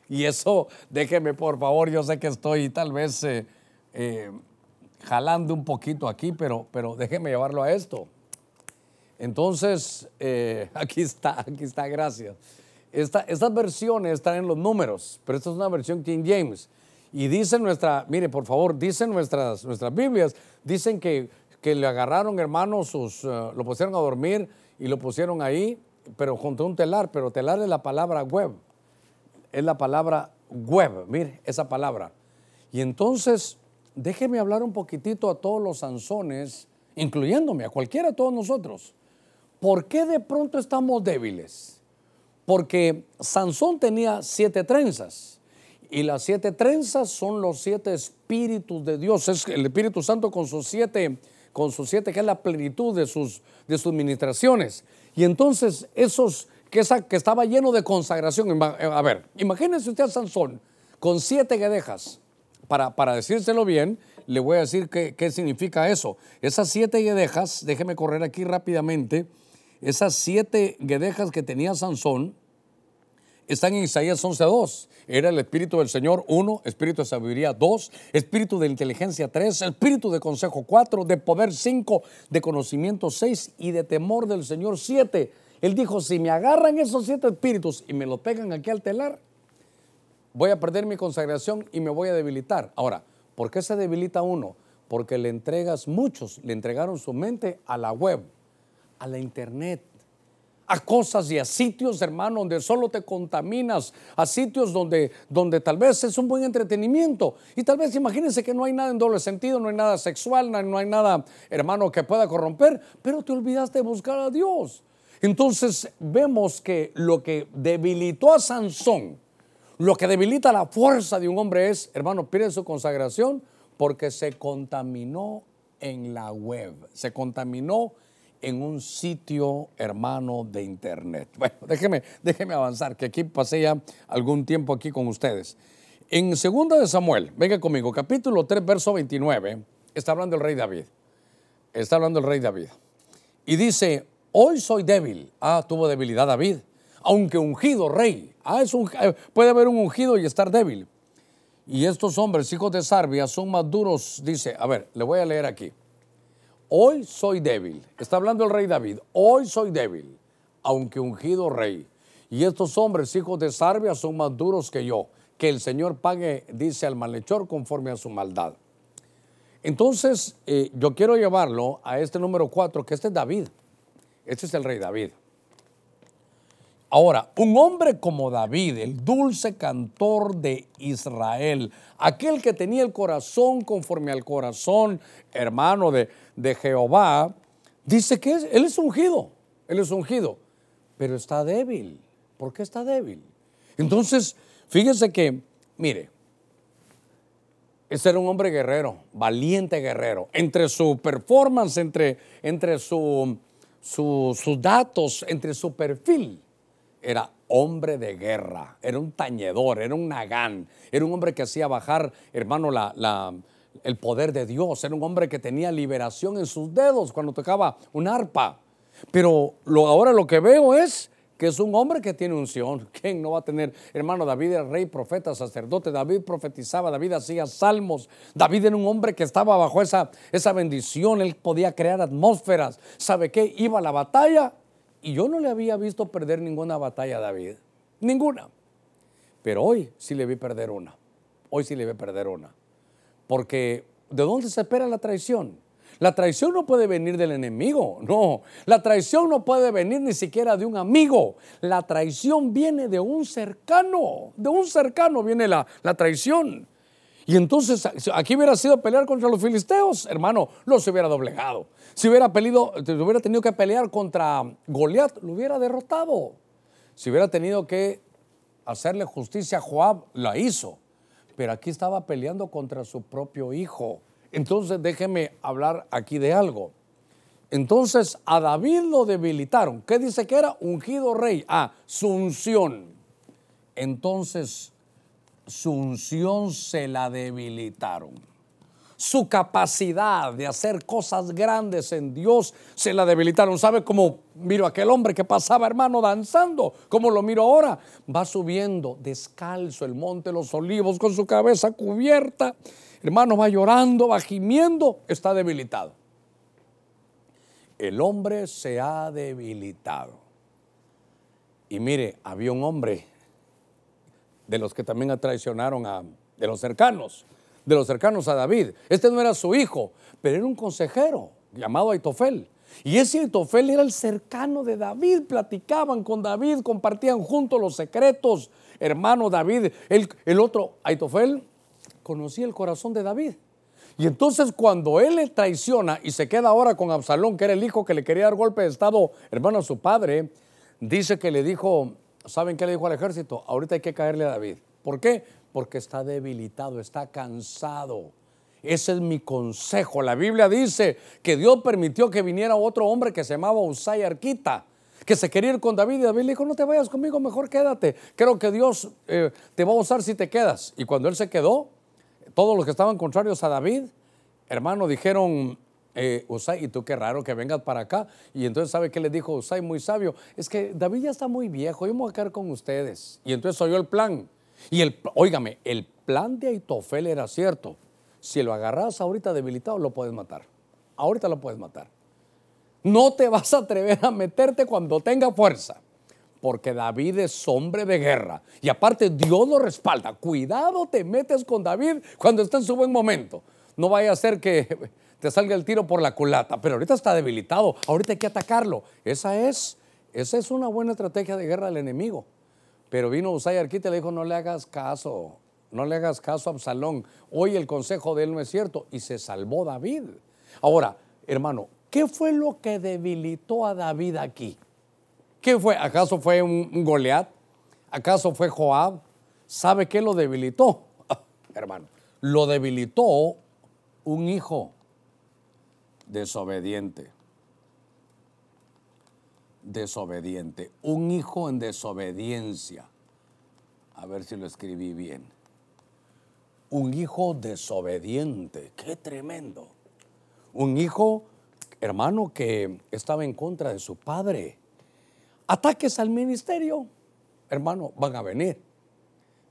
Y eso, déjeme por favor, yo sé que estoy tal vez eh, eh, jalando un poquito aquí, pero, pero déjeme llevarlo a esto. Entonces, eh, aquí está, aquí está, gracias. estas versiones están en los números, pero esta es una versión King James. Y dice nuestra, mire, por favor, dicen nuestras, nuestras Biblias, dicen que, que le agarraron, hermanos, sus, lo pusieron a dormir y lo pusieron ahí, pero junto a un telar, pero telar es la palabra web. Es la palabra web, mire, esa palabra. Y entonces, déjeme hablar un poquitito a todos los Sansones, incluyéndome, a cualquiera de todos nosotros. ¿Por qué de pronto estamos débiles? Porque Sansón tenía siete trenzas y las siete trenzas son los siete espíritus de Dios. Es el Espíritu Santo con sus siete, con sus siete, que es la plenitud de sus, de sus ministraciones. Y entonces esos, que, esa, que estaba lleno de consagración. A ver, imagínense usted a Sansón con siete guedejas. Para, para decírselo bien, le voy a decir qué, qué significa eso. Esas siete guedejas, déjeme correr aquí rápidamente esas siete guedejas que tenía Sansón están en Isaías 11.2. Era el Espíritu del Señor 1, Espíritu de Sabiduría 2, Espíritu de Inteligencia 3, Espíritu de Consejo 4, de Poder 5, de Conocimiento 6 y de Temor del Señor 7. Él dijo, si me agarran esos siete espíritus y me lo pegan aquí al telar, voy a perder mi consagración y me voy a debilitar. Ahora, ¿por qué se debilita uno? Porque le entregas, muchos le entregaron su mente a la web a la internet, a cosas y a sitios, hermano, donde solo te contaminas, a sitios donde, donde tal vez es un buen entretenimiento. Y tal vez imagínense que no hay nada en doble sentido, no hay nada sexual, no hay nada, hermano, que pueda corromper, pero te olvidaste de buscar a Dios. Entonces vemos que lo que debilitó a Sansón, lo que debilita la fuerza de un hombre es, hermano, pierde su consagración porque se contaminó en la web, se contaminó en un sitio hermano de internet. Bueno, déjeme, déjeme avanzar, que aquí pasé ya algún tiempo aquí con ustedes. En 2 de Samuel, venga conmigo, capítulo 3, verso 29, está hablando el rey David. Está hablando el rey David. Y dice, hoy soy débil. Ah, tuvo debilidad David. Aunque ungido rey. Ah, es un, eh, puede haber un ungido y estar débil. Y estos hombres, hijos de Sarbia, son más duros. Dice, a ver, le voy a leer aquí. Hoy soy débil. Está hablando el rey David. Hoy soy débil, aunque ungido rey. Y estos hombres, hijos de Sarbia, son más duros que yo. Que el Señor pague, dice al malhechor, conforme a su maldad. Entonces, eh, yo quiero llevarlo a este número cuatro, que este es David. Este es el rey David. Ahora, un hombre como David, el dulce cantor de Israel, aquel que tenía el corazón conforme al corazón, hermano de, de Jehová, dice que él es ungido, él es ungido, pero está débil. ¿Por qué está débil? Entonces, fíjese que, mire, ese era un hombre guerrero, valiente guerrero. Entre su performance, entre, entre su, sus datos, entre su perfil, era hombre de guerra, era un tañedor, era un nagán, era un hombre que hacía bajar, hermano, la, el poder de Dios, era un hombre que tenía liberación en sus dedos cuando tocaba un arpa. Pero ahora lo que veo es que es un hombre que tiene unción. ¿Quién no va a tener? Hermano, David era rey, profeta, sacerdote. David profetizaba, David hacía salmos. David era un hombre que estaba bajo esa, esa bendición. Él podía crear atmósferas. ¿Sabe qué? Iba a la batalla y yo no le había visto perder ninguna batalla a David. Ninguna. Pero hoy sí le vi perder una. Hoy sí le vi perder una. Porque ¿de dónde se espera la traición? La traición no puede venir del enemigo, no. La traición no puede venir ni siquiera de un amigo. La traición viene de un cercano. De un cercano viene la, la traición. Y entonces, aquí hubiera sido pelear contra los filisteos, hermano, los hubiera doblegado. Si hubiera, peleado, hubiera tenido que pelear contra Goliat, lo hubiera derrotado. Si hubiera tenido que hacerle justicia a Joab, la hizo. Pero aquí estaba peleando contra su propio hijo. Entonces, déjeme hablar aquí de algo. Entonces, a David lo debilitaron. ¿Qué dice que era? Ungido rey. Ah, su unción. Entonces, su unción se la debilitaron. Su capacidad de hacer cosas grandes en Dios se la debilitaron. ¿Sabe cómo miro a aquel hombre que pasaba, hermano, danzando? ¿Cómo lo miro ahora? Va subiendo descalzo el monte de los olivos con su cabeza cubierta. Hermano, va llorando, va gimiendo, está debilitado. El hombre se ha debilitado. Y mire, había un hombre de los que también traicionaron a, de los cercanos, de los cercanos a David. Este no era su hijo, pero era un consejero llamado Aitofel. Y ese Aitofel era el cercano de David, platicaban con David, compartían juntos los secretos. Hermano David, el, el otro Aitofel conocía el corazón de David. Y entonces cuando él le traiciona y se queda ahora con Absalón, que era el hijo que le quería dar golpe de estado, hermano, a su padre, dice que le dijo, ¿Saben qué le dijo al ejército? Ahorita hay que caerle a David. ¿Por qué? Porque está debilitado, está cansado. Ese es mi consejo. La Biblia dice que Dios permitió que viniera otro hombre que se llamaba Usay Arquita, que se quería ir con David y David le dijo, no te vayas conmigo, mejor quédate. Creo que Dios eh, te va a usar si te quedas. Y cuando él se quedó, todos los que estaban contrarios a David, hermano, dijeron, eh, y tú qué raro que vengas para acá. Y entonces, ¿sabe qué le dijo Usay? Muy sabio. Es que David ya está muy viejo, yo me voy a quedar con ustedes. Y entonces oyó el plan. Y el, óigame, el plan de Aitofel era cierto. Si lo agarras ahorita debilitado, lo puedes matar. Ahorita lo puedes matar. No te vas a atrever a meterte cuando tenga fuerza. Porque David es hombre de guerra. Y aparte Dios lo respalda. Cuidado te metes con David cuando está en su buen momento. No vaya a ser que te salga el tiro por la culata, pero ahorita está debilitado, ahorita hay que atacarlo. Esa es esa es una buena estrategia de guerra del enemigo. Pero vino Usay Arquita y le dijo, no le hagas caso, no le hagas caso a Absalón. Hoy el consejo de él no es cierto. Y se salvó David. Ahora, hermano, ¿qué fue lo que debilitó a David aquí? ¿Qué fue? ¿Acaso fue un, un Goliat? ¿Acaso fue Joab? ¿Sabe qué lo debilitó? hermano, lo debilitó un hijo desobediente. Desobediente. Un hijo en desobediencia. A ver si lo escribí bien. Un hijo desobediente. Qué tremendo. Un hijo, hermano, que estaba en contra de su padre. Ataques al ministerio, hermano, van a venir.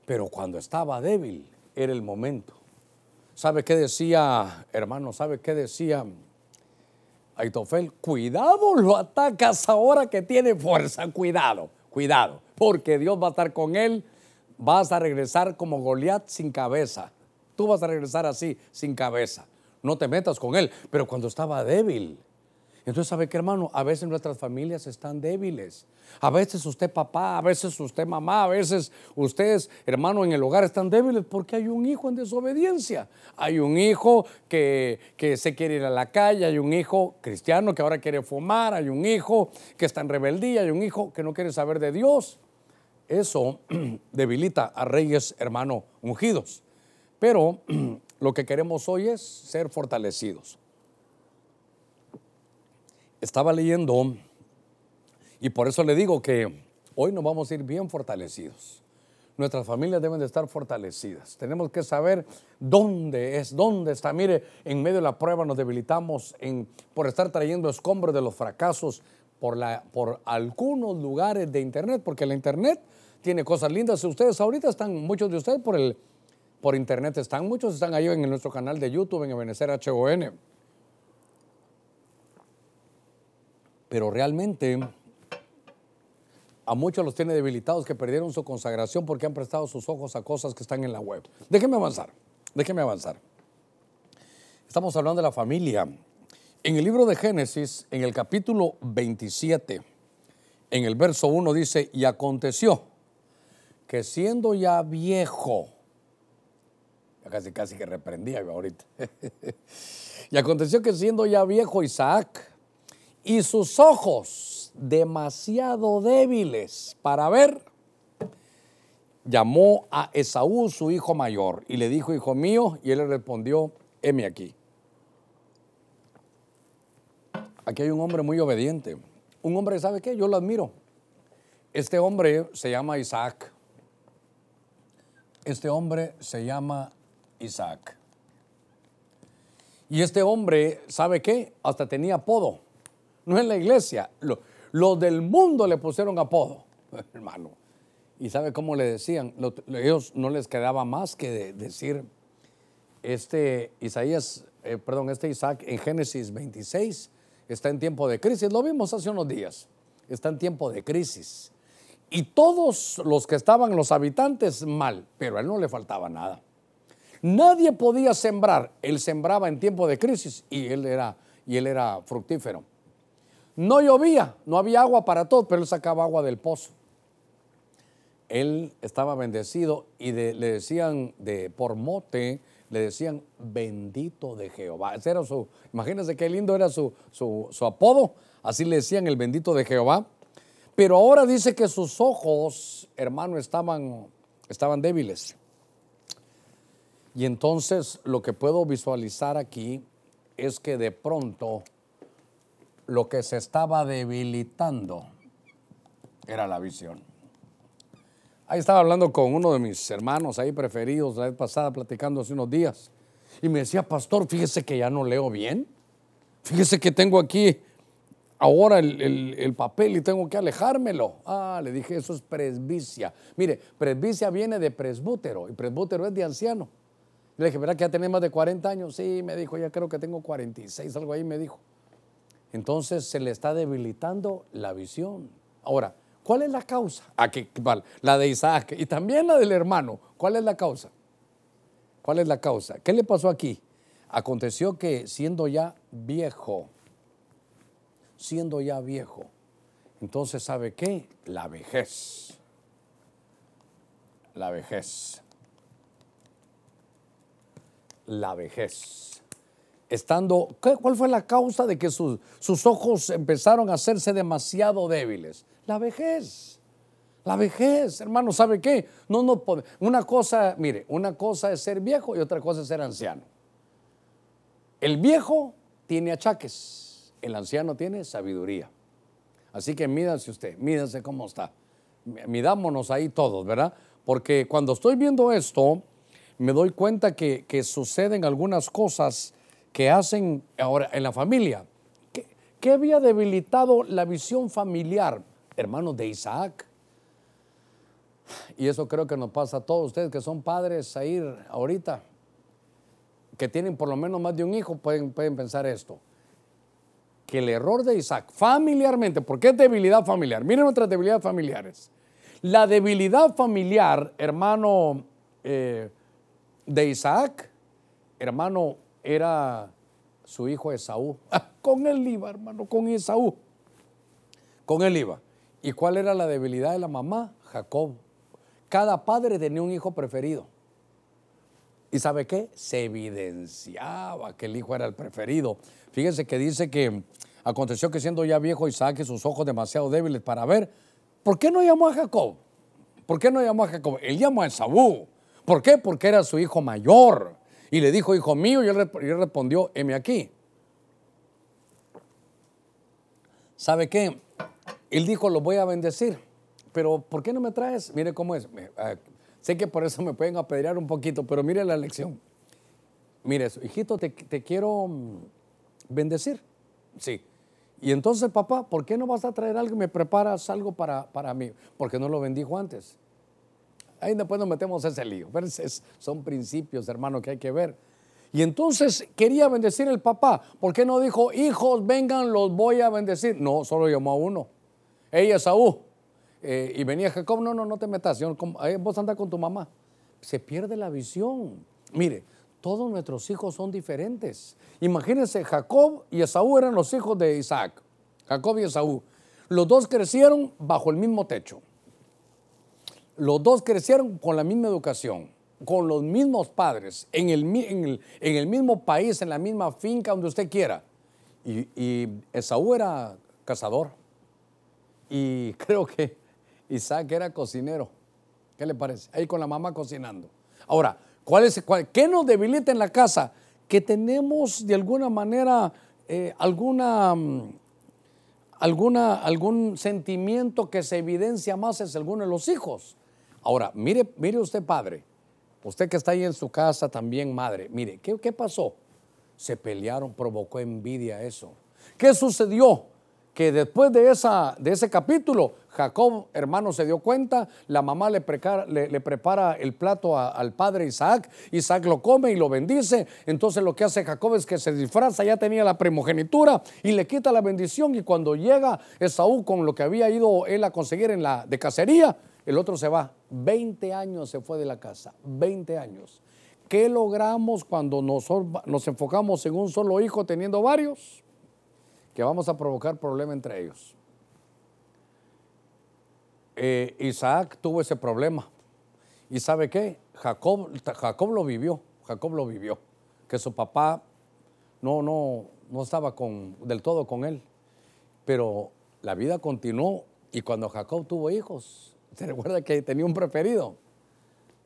Pero cuando estaba débil, era el momento. ¿Sabe qué decía, hermano? ¿Sabe qué decía Aitofel? Cuidado, lo atacas ahora que tiene fuerza. Cuidado, cuidado. Porque Dios va a estar con él. Vas a regresar como Goliat sin cabeza. Tú vas a regresar así, sin cabeza. No te metas con él. Pero cuando estaba débil, entonces, ¿sabe qué, hermano? A veces nuestras familias están débiles. A veces usted papá, a veces usted mamá, a veces ustedes, hermano, en el hogar están débiles porque hay un hijo en desobediencia. Hay un hijo que, que se quiere ir a la calle, hay un hijo cristiano que ahora quiere fumar, hay un hijo que está en rebeldía, hay un hijo que no quiere saber de Dios. Eso debilita a reyes, hermano, ungidos. Pero lo que queremos hoy es ser fortalecidos estaba leyendo y por eso le digo que hoy nos vamos a ir bien fortalecidos. Nuestras familias deben de estar fortalecidas. Tenemos que saber dónde es, dónde está. Mire, en medio de la prueba nos debilitamos por estar trayendo escombros de los fracasos por, algunos lugares de Internet, porque la Internet tiene cosas lindas. Ustedes ahorita están, muchos de ustedes por, el, por Internet están, muchos están ahí en nuestro canal de YouTube, en Ebenezer HON. Pero realmente a muchos los tiene debilitados que perdieron su consagración porque han prestado sus ojos a cosas que están en la web. Déjeme avanzar, déjeme avanzar. Estamos hablando de la familia. En el libro de Génesis, en el capítulo 27, en el verso 1 dice, y aconteció que siendo ya viejo, casi casi que reprendía ahorita, y aconteció que siendo ya viejo Isaac, y sus ojos demasiado débiles para ver, llamó a Esaú, su hijo mayor, y le dijo, hijo mío, y él le respondió, heme aquí. Aquí hay un hombre muy obediente. Un hombre, ¿sabe qué? Yo lo admiro. Este hombre se llama Isaac. Este hombre se llama Isaac. Y este hombre, ¿sabe qué? Hasta tenía apodo no en la iglesia. Los del mundo le pusieron apodo, hermano. ¿Y sabe cómo le decían? ellos no les quedaba más que decir, este Isaías, eh, perdón, este Isaac en Génesis 26 está en tiempo de crisis. Lo vimos hace unos días. Está en tiempo de crisis. Y todos los que estaban, los habitantes, mal, pero a él no le faltaba nada. Nadie podía sembrar. Él sembraba en tiempo de crisis y él era, y él era fructífero. No llovía, no había agua para todos, pero él sacaba agua del pozo. Él estaba bendecido y le decían de por mote, le decían bendito de Jehová. Ese era su, imagínense qué lindo era su, su, su apodo, así le decían el bendito de Jehová. Pero ahora dice que sus ojos, hermano, estaban, estaban débiles. Y entonces lo que puedo visualizar aquí es que de pronto lo que se estaba debilitando era la visión. Ahí estaba hablando con uno de mis hermanos ahí preferidos la vez pasada, platicando hace unos días. Y me decía, pastor, fíjese que ya no leo bien. Fíjese que tengo aquí ahora el, papel y tengo que alejármelo. Ah, le dije, eso es presbicia. Mire, presbicia viene de presbútero y presbútero es de anciano. Le dije, ¿verdad que ya tenés más de 40 años? Sí, me dijo, ya creo que tengo 46, algo ahí me dijo entonces se le está debilitando la visión. Ahora, ¿cuál es la causa? Aquí, la de Isaac y también la del hermano. ¿Cuál es la causa? ¿Cuál es la causa? ¿Qué le pasó aquí? Aconteció que siendo ya viejo, siendo ya viejo, Entonces, ¿sabe qué? La vejez. La vejez. La vejez. Estando, ¿qué- ¿cuál fue la causa de que sus, sus ojos empezaron a hacerse demasiado débiles? La vejez. La vejez, hermano, ¿sabe qué? No, no, una cosa, mire, una cosa es ser viejo y otra cosa es ser anciano. El viejo tiene achaques, el anciano tiene sabiduría. Así que mídase usted, mídase cómo está. Midámonos ahí todos, ¿verdad? Porque cuando estoy viendo esto, me doy cuenta que, que suceden algunas cosas que hacen ahora en la familia. ¿Qué, qué había debilitado la visión familiar, hermanos de Isaac? Y eso creo que nos pasa a todos ustedes que son padres a ir ahorita, que tienen por lo menos más de un hijo, pueden, pueden pensar esto. Que el error de Isaac, familiarmente, porque es debilidad familiar. Miren nuestras debilidades familiares. La debilidad familiar, hermano eh, de Isaac, hermano, era su hijo Esaú. con él iba, hermano, con Esaú. Con él iba. ¿Y cuál era la debilidad de la mamá? Jacob. Cada padre tenía un hijo preferido. ¿Y sabe qué? Se evidenciaba que el hijo era el preferido. Fíjense que dice que aconteció que siendo ya viejo Isaac y sus ojos demasiado débiles para ver, ¿por qué no llamó a Jacob? ¿Por qué no llamó a Jacob? Él llamó a Esaú. ¿Por qué? Porque era su hijo mayor. Y le dijo, hijo mío, y él, respondió, heme aquí. ¿Sabe qué? Él dijo, lo voy a bendecir. Pero ¿por qué no me traes? Mire cómo es. Ah, sé que por eso me pueden apedrear un poquito, pero mire la lección. Mire eso, hijito, te, te quiero mm, bendecir. Sí. Y entonces, papá, ¿por qué no vas a traer algo me preparas algo para, para mí? Porque no lo bendijo antes. Ahí después nos metemos ese lío. Son principios, hermano, que hay que ver. Y entonces quería bendecir el papá. ¿Por qué no dijo, hijos, vengan, los voy a bendecir? No, solo llamó a uno. Ella, Saúl. Eh, y venía Jacob, no, no, no te metas. Eh, vos anda con tu mamá. Se pierde la visión. Mire, todos nuestros hijos son diferentes. Imagínense, Jacob y Esaú eran los hijos de Isaac. Jacob y Esaú. Los dos crecieron bajo el mismo techo. Los dos crecieron con la misma educación, con los mismos padres, en el, mismo país, en la misma finca, donde usted quiera. Y, y Esaú era cazador. Y creo que Isaac era cocinero. ¿Qué le parece? Ahí con la mamá cocinando. Ahora, ¿cuál es, cuál- ¿qué nos debilita en la casa? Que tenemos de alguna manera eh, alguna, mm, alguna, algún sentimiento que se evidencia más en alguno de los hijos. Ahora, mire, mire usted, padre, usted que está ahí en su casa también, madre, mire, ¿qué, qué pasó? Se pelearon, provocó envidia eso. ¿Qué sucedió? Que después de, esa, de ese capítulo, Jacob, hermano, se dio cuenta, la mamá le, le- prepara el plato al padre Isaac, Isaac lo come y lo bendice, entonces lo que hace Jacob es que se disfraza, ya tenía la primogenitura y le quita la bendición y cuando llega Esaú con lo que había ido él a conseguir en la de cacería, el otro se va, 20 años se fue de la casa, 20 años. ¿Qué logramos cuando nos, enfocamos en un solo hijo teniendo varios? Que vamos a provocar problema entre ellos. Eh, Isaac tuvo ese problema. ¿Y sabe qué? Jacob, Jacob lo vivió, Jacob lo vivió. Que su papá no, no, no estaba del todo con él. Pero la vida continuó y cuando Jacob tuvo hijos, ¿se recuerda que tenía un preferido?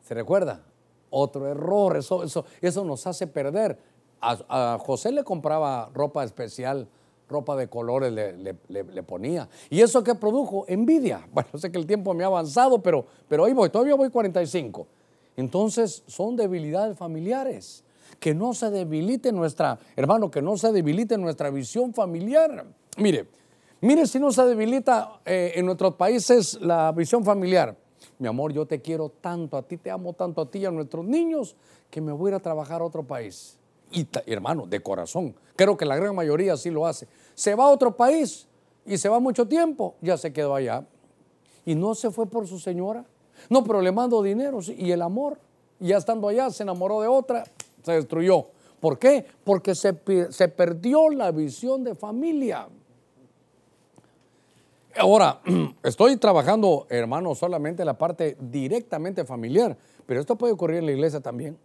¿Se recuerda? Otro error, eso, eso, nos hace perder. A, José le compraba ropa especial, ropa de colores le- le ponía. ¿Y eso qué produjo? Envidia. Bueno, sé que el tiempo me ha avanzado, pero, pero ahí voy, todavía voy 45. Entonces son debilidades familiares. Que no se debilite nuestra, hermano, que no se debilite nuestra visión familiar. Mire, mire si no se debilita eh, en nuestros países la visión familiar. Mi amor, yo te quiero tanto, a ti te amo tanto, a ti y a nuestros niños, que me voy a ir a trabajar a otro país. Y hermano, de corazón, creo que la gran mayoría sí lo hace. Se va a otro país y se va mucho tiempo, ya se quedó allá. Y no se fue por su señora. No, pero le mando dinero y el amor. Ya estando allá se enamoró de otra, se destruyó. ¿Por qué? Porque se, se perdió la visión de familia. Ahora, estoy trabajando, hermano, solamente la parte directamente familiar, pero esto puede ocurrir en la iglesia también.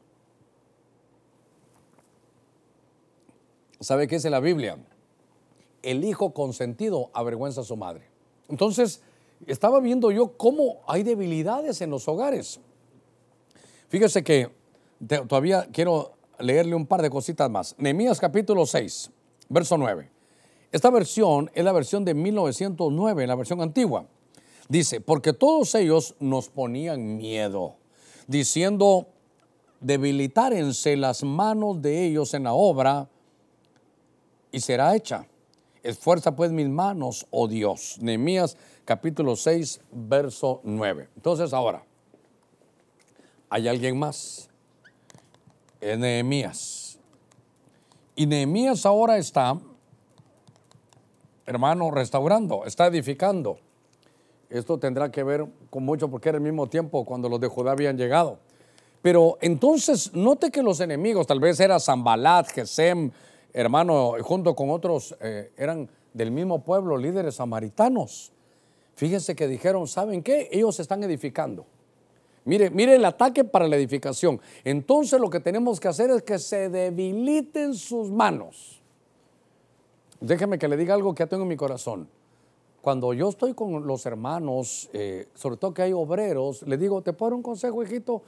¿Sabe qué dice la Biblia? El hijo consentido avergüenza a su madre. Entonces, estaba viendo yo cómo hay debilidades en los hogares. Fíjese que todavía quiero leerle un par de cositas más. Nehemías capítulo 6, verso 9. Esta versión es la versión de 1909, la versión antigua. Dice, porque todos ellos nos ponían miedo, diciendo, debilitárense las manos de ellos en la obra y será hecha. Esfuerza pues mis manos, oh Dios. Nehemías capítulo 6, verso 9. Entonces ahora, hay alguien más. Es Nehemías. Y Nehemías ahora está, hermano, restaurando, está edificando. Esto tendrá que ver con mucho porque era el mismo tiempo cuando los de Judá habían llegado. Pero entonces, note que los enemigos, tal vez era Zambalat, Gesem, hermano, junto con otros, eh, eran del mismo pueblo, líderes samaritanos. Fíjense que dijeron, ¿saben qué? Ellos están edificando. Mire, mire el ataque para la edificación. Entonces lo que tenemos que hacer es que se debiliten sus manos. Déjeme que le diga algo que ya tengo en mi corazón. Cuando yo estoy con los hermanos, eh, sobre todo que hay obreros, le digo, te puedo dar un consejo, hijito,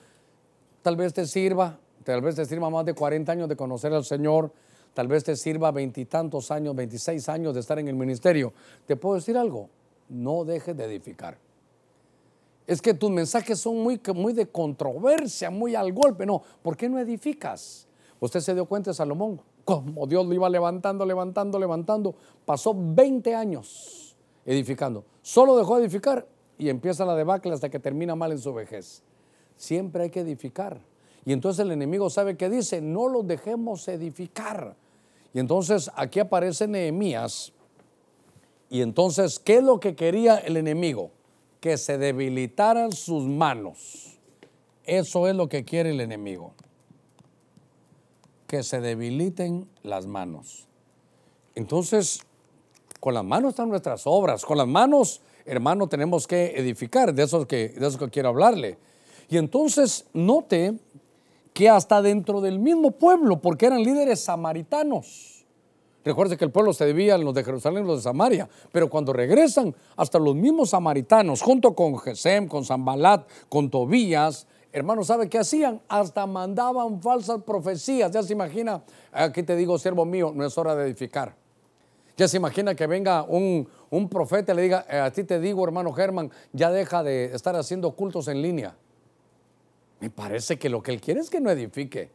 tal vez te sirva, tal vez te sirva más de 40 años de conocer al Señor, tal vez te sirva veintitantos años, 26 años de estar en el ministerio. ¿Te puedo decir algo? No dejes de edificar. Es que tus mensajes son muy, muy de controversia, muy al golpe. No, ¿por qué no edificas? Usted se dio cuenta Salomón, como Dios lo iba levantando, levantando, levantando. Pasó 20 años edificando. Solo dejó de edificar y empieza la debacle hasta que termina mal en su vejez. Siempre hay que edificar. Y entonces el enemigo sabe que dice, no lo dejemos edificar. Y entonces aquí aparece Nehemías. Y entonces, ¿qué es lo que quería el enemigo? Que se debilitaran sus manos. Eso es lo que quiere el enemigo. Que se debiliten las manos. Entonces, con las manos están nuestras obras. Con las manos, hermano, tenemos que edificar. De eso que, de eso que quiero hablarle. Y entonces, note que hasta dentro del mismo pueblo, porque eran líderes samaritanos. Recuerde que el pueblo se debía a los de Jerusalén y los de Samaria, pero cuando regresan, hasta los mismos samaritanos, junto con Gesem, con Zambalat, con Tobías, hermanos, ¿sabe qué hacían? Hasta mandaban falsas profecías. Ya se imagina, aquí te digo, siervo mío, no es hora de edificar. Ya se imagina que venga un, un profeta y le diga, eh, a ti te digo, hermano Germán, ya deja de estar haciendo cultos en línea. Me parece que lo que él quiere es que no edifique.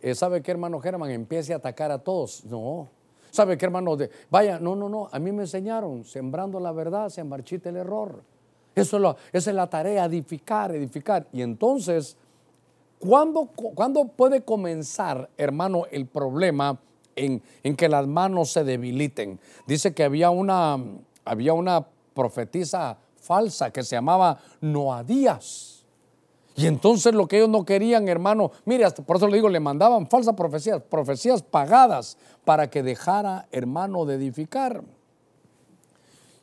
Eh, ¿Sabe qué, hermano Germán? Empiece a atacar a todos. No. ¿Sabe qué, hermano? Vaya, no, no, no. A mí me enseñaron, sembrando la verdad, se marchita el error. Eso es lo, esa es la tarea, edificar, edificar. Y entonces, ¿cuándo, ¿cuándo puede comenzar, hermano, el problema en, en, que las manos se debiliten? Dice que había una, había una profetisa falsa que se llamaba Noadías. Y entonces lo que ellos no querían, hermano, mire, por eso le digo, le mandaban falsas profecías, profecías pagadas para que dejara, hermano, de edificar.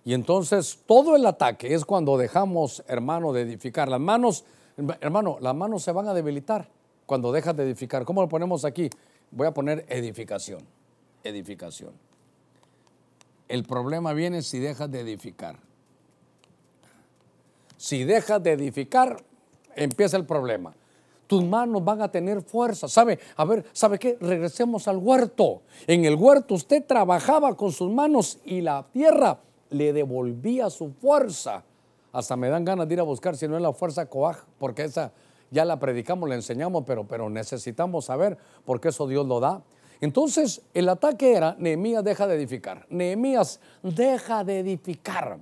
Y entonces todo el ataque es cuando dejamos, hermano, de edificar. Las manos, hermano, las manos se van a debilitar cuando dejas de edificar. ¿Cómo lo ponemos aquí? Voy a poner edificación, edificación. El problema viene si dejas de edificar. Si dejas de edificar, empieza el problema. Tus manos van a tener fuerza. ¿Sabe? A ver, ¿sabe qué? Regresemos al huerto. En el huerto usted trabajaba con sus manos y la tierra le devolvía su fuerza. Hasta me dan ganas de ir a buscar si no es la fuerza coaj, porque esa ya la predicamos, la enseñamos, pero, pero necesitamos saber por qué eso Dios lo da. Entonces, el ataque era, Nehemías deja de edificar. Nehemías deja de edificar.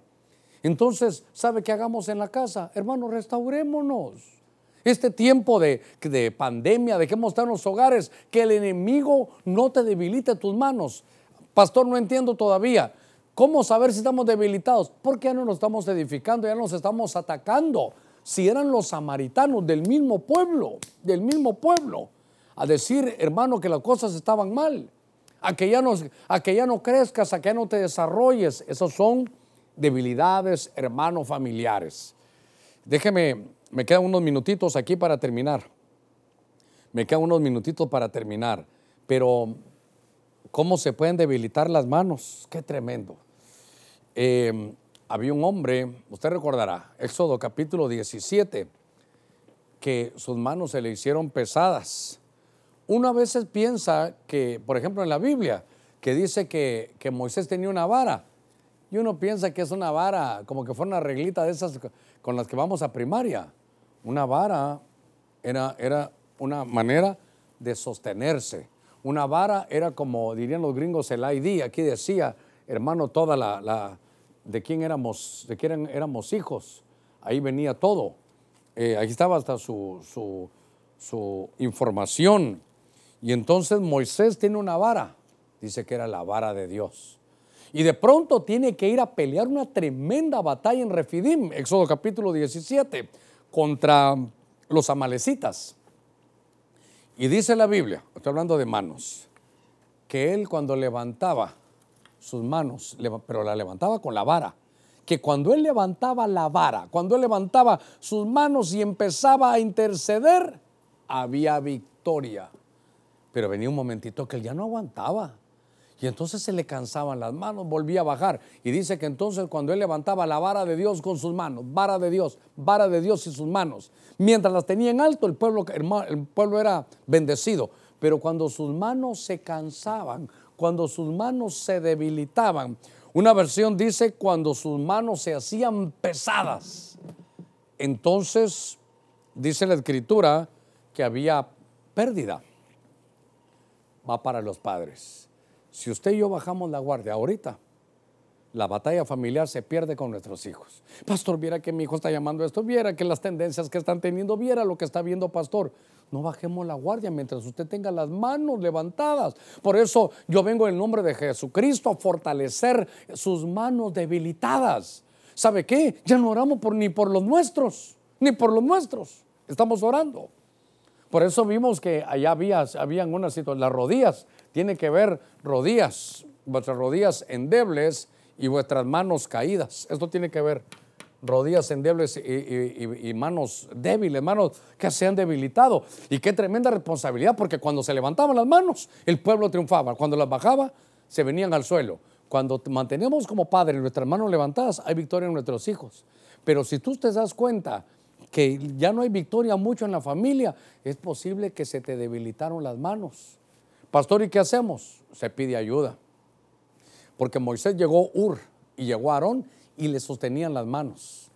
Entonces, ¿sabe qué hagamos en la casa? Hermano, restaurémonos. Este tiempo de, de pandemia, dejemos estar en los hogares, que el enemigo no te debilite tus manos. Pastor, no entiendo todavía. ¿Cómo saber si estamos debilitados? Porque ya no nos estamos edificando, ya nos estamos atacando. Si eran los samaritanos del mismo pueblo, del mismo pueblo, a decir, hermano, que las cosas estaban mal, a que ya no, a que ya no crezcas, a que ya no te desarrolles, esos son debilidades, hermanos, familiares. Déjeme, me quedan unos minutitos aquí para terminar. Me quedan unos minutitos para terminar. Pero, ¿cómo se pueden debilitar las manos? Qué tremendo. Eh, había un hombre, usted recordará, Éxodo capítulo 17, que sus manos se le hicieron pesadas. Uno a veces piensa que, por ejemplo, en la Biblia, que dice que, que Moisés tenía una vara, y uno piensa que es una vara, como que fue una reglita de esas con las que vamos a primaria. Una vara era, era una manera de sostenerse. Una vara era como dirían los gringos el ID. Aquí decía, hermano, toda la de quién éramos, de quién éramos hijos. Ahí venía todo. Eh, ahí estaba hasta su, su, su información. Y entonces Moisés tiene una vara. Dice que era la vara de Dios. Y de pronto tiene que ir a pelear una tremenda batalla en Refidim, Éxodo capítulo 17, contra los amalecitas. Y dice la Biblia, estoy hablando de manos, que él cuando levantaba sus manos, pero la levantaba con la vara, que cuando él levantaba la vara, cuando él levantaba sus manos y empezaba a interceder, había victoria. Pero venía un momentito que él ya no aguantaba. Y entonces se le cansaban las manos, volvía a bajar. Y dice que entonces cuando él levantaba la vara de Dios con sus manos, vara de Dios, vara de Dios y sus manos, mientras las tenía en alto, el pueblo, el pueblo era bendecido. Pero cuando sus manos se cansaban, cuando sus manos se debilitaban, una versión dice cuando sus manos se hacían pesadas, entonces dice la escritura que había pérdida. Va para los padres si usted y yo bajamos la guardia ahorita, la batalla familiar se pierde con nuestros hijos. Pastor, viera que mi hijo está llamando esto, viera que las tendencias que están teniendo, viera lo que está viendo, pastor. No bajemos la guardia mientras usted tenga las manos levantadas. Por eso yo vengo en nombre de Jesucristo a fortalecer sus manos debilitadas. ¿Sabe qué? Ya no oramos por, ni por los nuestros, ni por los nuestros. Estamos orando. Por eso vimos que allá había, habían unas situaciones, las rodillas tiene que ver rodillas, vuestras rodillas endebles y vuestras manos caídas. Esto tiene que ver rodillas endebles y, manos débiles, manos que se han debilitado. Y qué tremenda responsabilidad, porque cuando se levantaban las manos, el pueblo triunfaba. Cuando las bajaba, se venían al suelo. Cuando mantenemos como padres nuestras manos levantadas, hay victoria en nuestros hijos. Pero si tú te das cuenta que ya no hay victoria mucho en la familia, es posible que se te debilitaron las manos. Pastor, ¿y qué hacemos? Se pide ayuda. Porque Moisés llegó Ur y llegó Aarón y le sostenían las manos.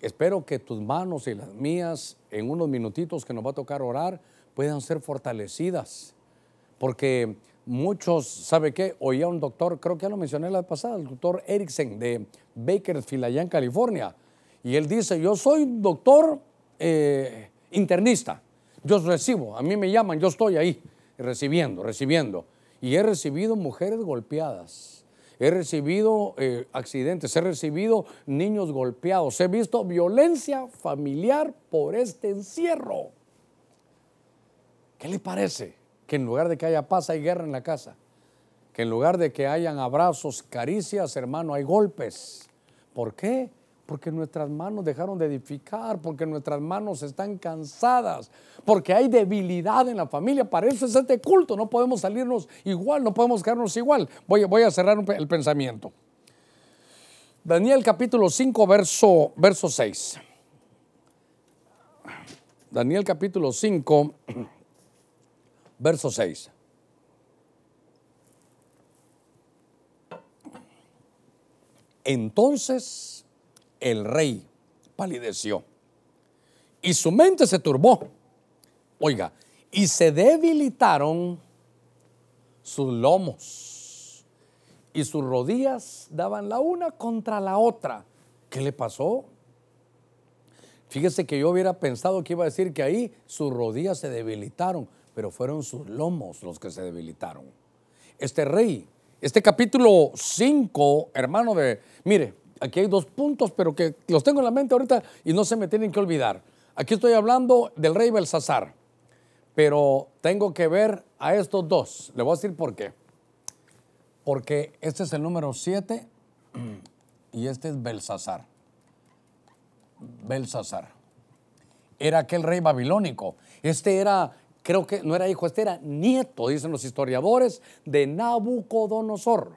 Espero que tus manos y las mías, en unos minutitos que nos va a tocar orar, puedan ser fortalecidas. Porque muchos, ¿sabe qué? Oía un doctor, creo que ya lo mencioné la vez pasada, el doctor Erickson de Bakersfield, allá en California. Y él dice, yo soy doctor eh, internista. Yo recibo, a mí me llaman, yo estoy ahí recibiendo, recibiendo. Y he recibido mujeres golpeadas. He recibido eh, accidentes, he recibido niños golpeados, he visto violencia familiar por este encierro. ¿Qué le parece? Que en lugar de que haya paz hay guerra en la casa. Que en lugar de que hayan abrazos, caricias, hermano, hay golpes. ¿Por qué? Porque nuestras manos dejaron de edificar, porque nuestras manos están cansadas, porque hay debilidad en la familia. Para eso es este culto. No podemos salirnos igual, no podemos quedarnos igual. Voy, a cerrar el pensamiento. Daniel capítulo 5, verso, verso 6. Daniel capítulo 5, verso 6. Entonces el rey palideció y su mente se turbó. Oiga, y se debilitaron sus lomos y sus rodillas daban la una contra la otra. ¿Qué le pasó? Fíjese que yo hubiera pensado que iba a decir que ahí sus rodillas se debilitaron, pero fueron sus lomos los que se debilitaron. Este rey, este capítulo 5, hermano de, mire, aquí hay dos puntos, pero que los tengo en la mente ahorita y no se me tienen que olvidar. Aquí estoy hablando del rey Belsasar, pero tengo que ver a estos dos. Le voy a decir por qué. Porque este es el número 7 y este es Belsasar. Belsasar. Era aquel rey babilónico. Este era, creo que no era hijo, este era nieto, dicen los historiadores, de Nabucodonosor.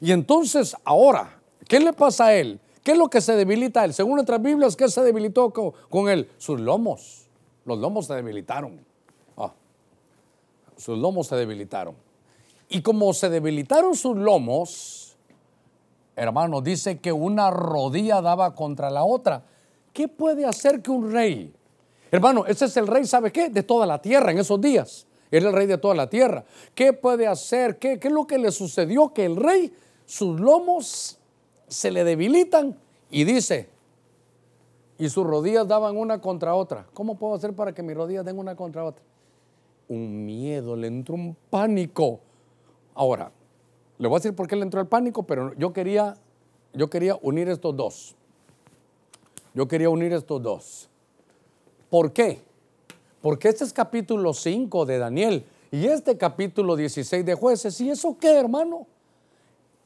Y entonces ahora, ¿qué le pasa a él? ¿Qué es lo que se debilita a él? Según nuestras Biblias, ¿qué se debilitó con, él? Sus lomos. Los lomos se debilitaron. Ah, sus lomos se debilitaron. Y como se debilitaron sus lomos, hermano, dice que una rodilla daba contra la otra. ¿Qué puede hacer que un rey? Hermano, ese es el rey, ¿sabe qué? De toda la tierra en esos días. Era el rey de toda la tierra. ¿Qué puede hacer? ¿Qué, qué es lo que le sucedió? Que el rey, sus lomos se le debilitan y dice, y sus rodillas daban una contra otra. ¿Cómo puedo hacer para que mis rodillas den una contra otra? Un miedo, le entró un pánico. Ahora, le voy a decir por qué le entró el pánico, pero yo quería, yo quería unir estos dos. Yo quería unir estos dos. ¿Por qué? Porque este es capítulo 5 de Daniel y este capítulo 16 de jueces. ¿Y eso qué, hermano?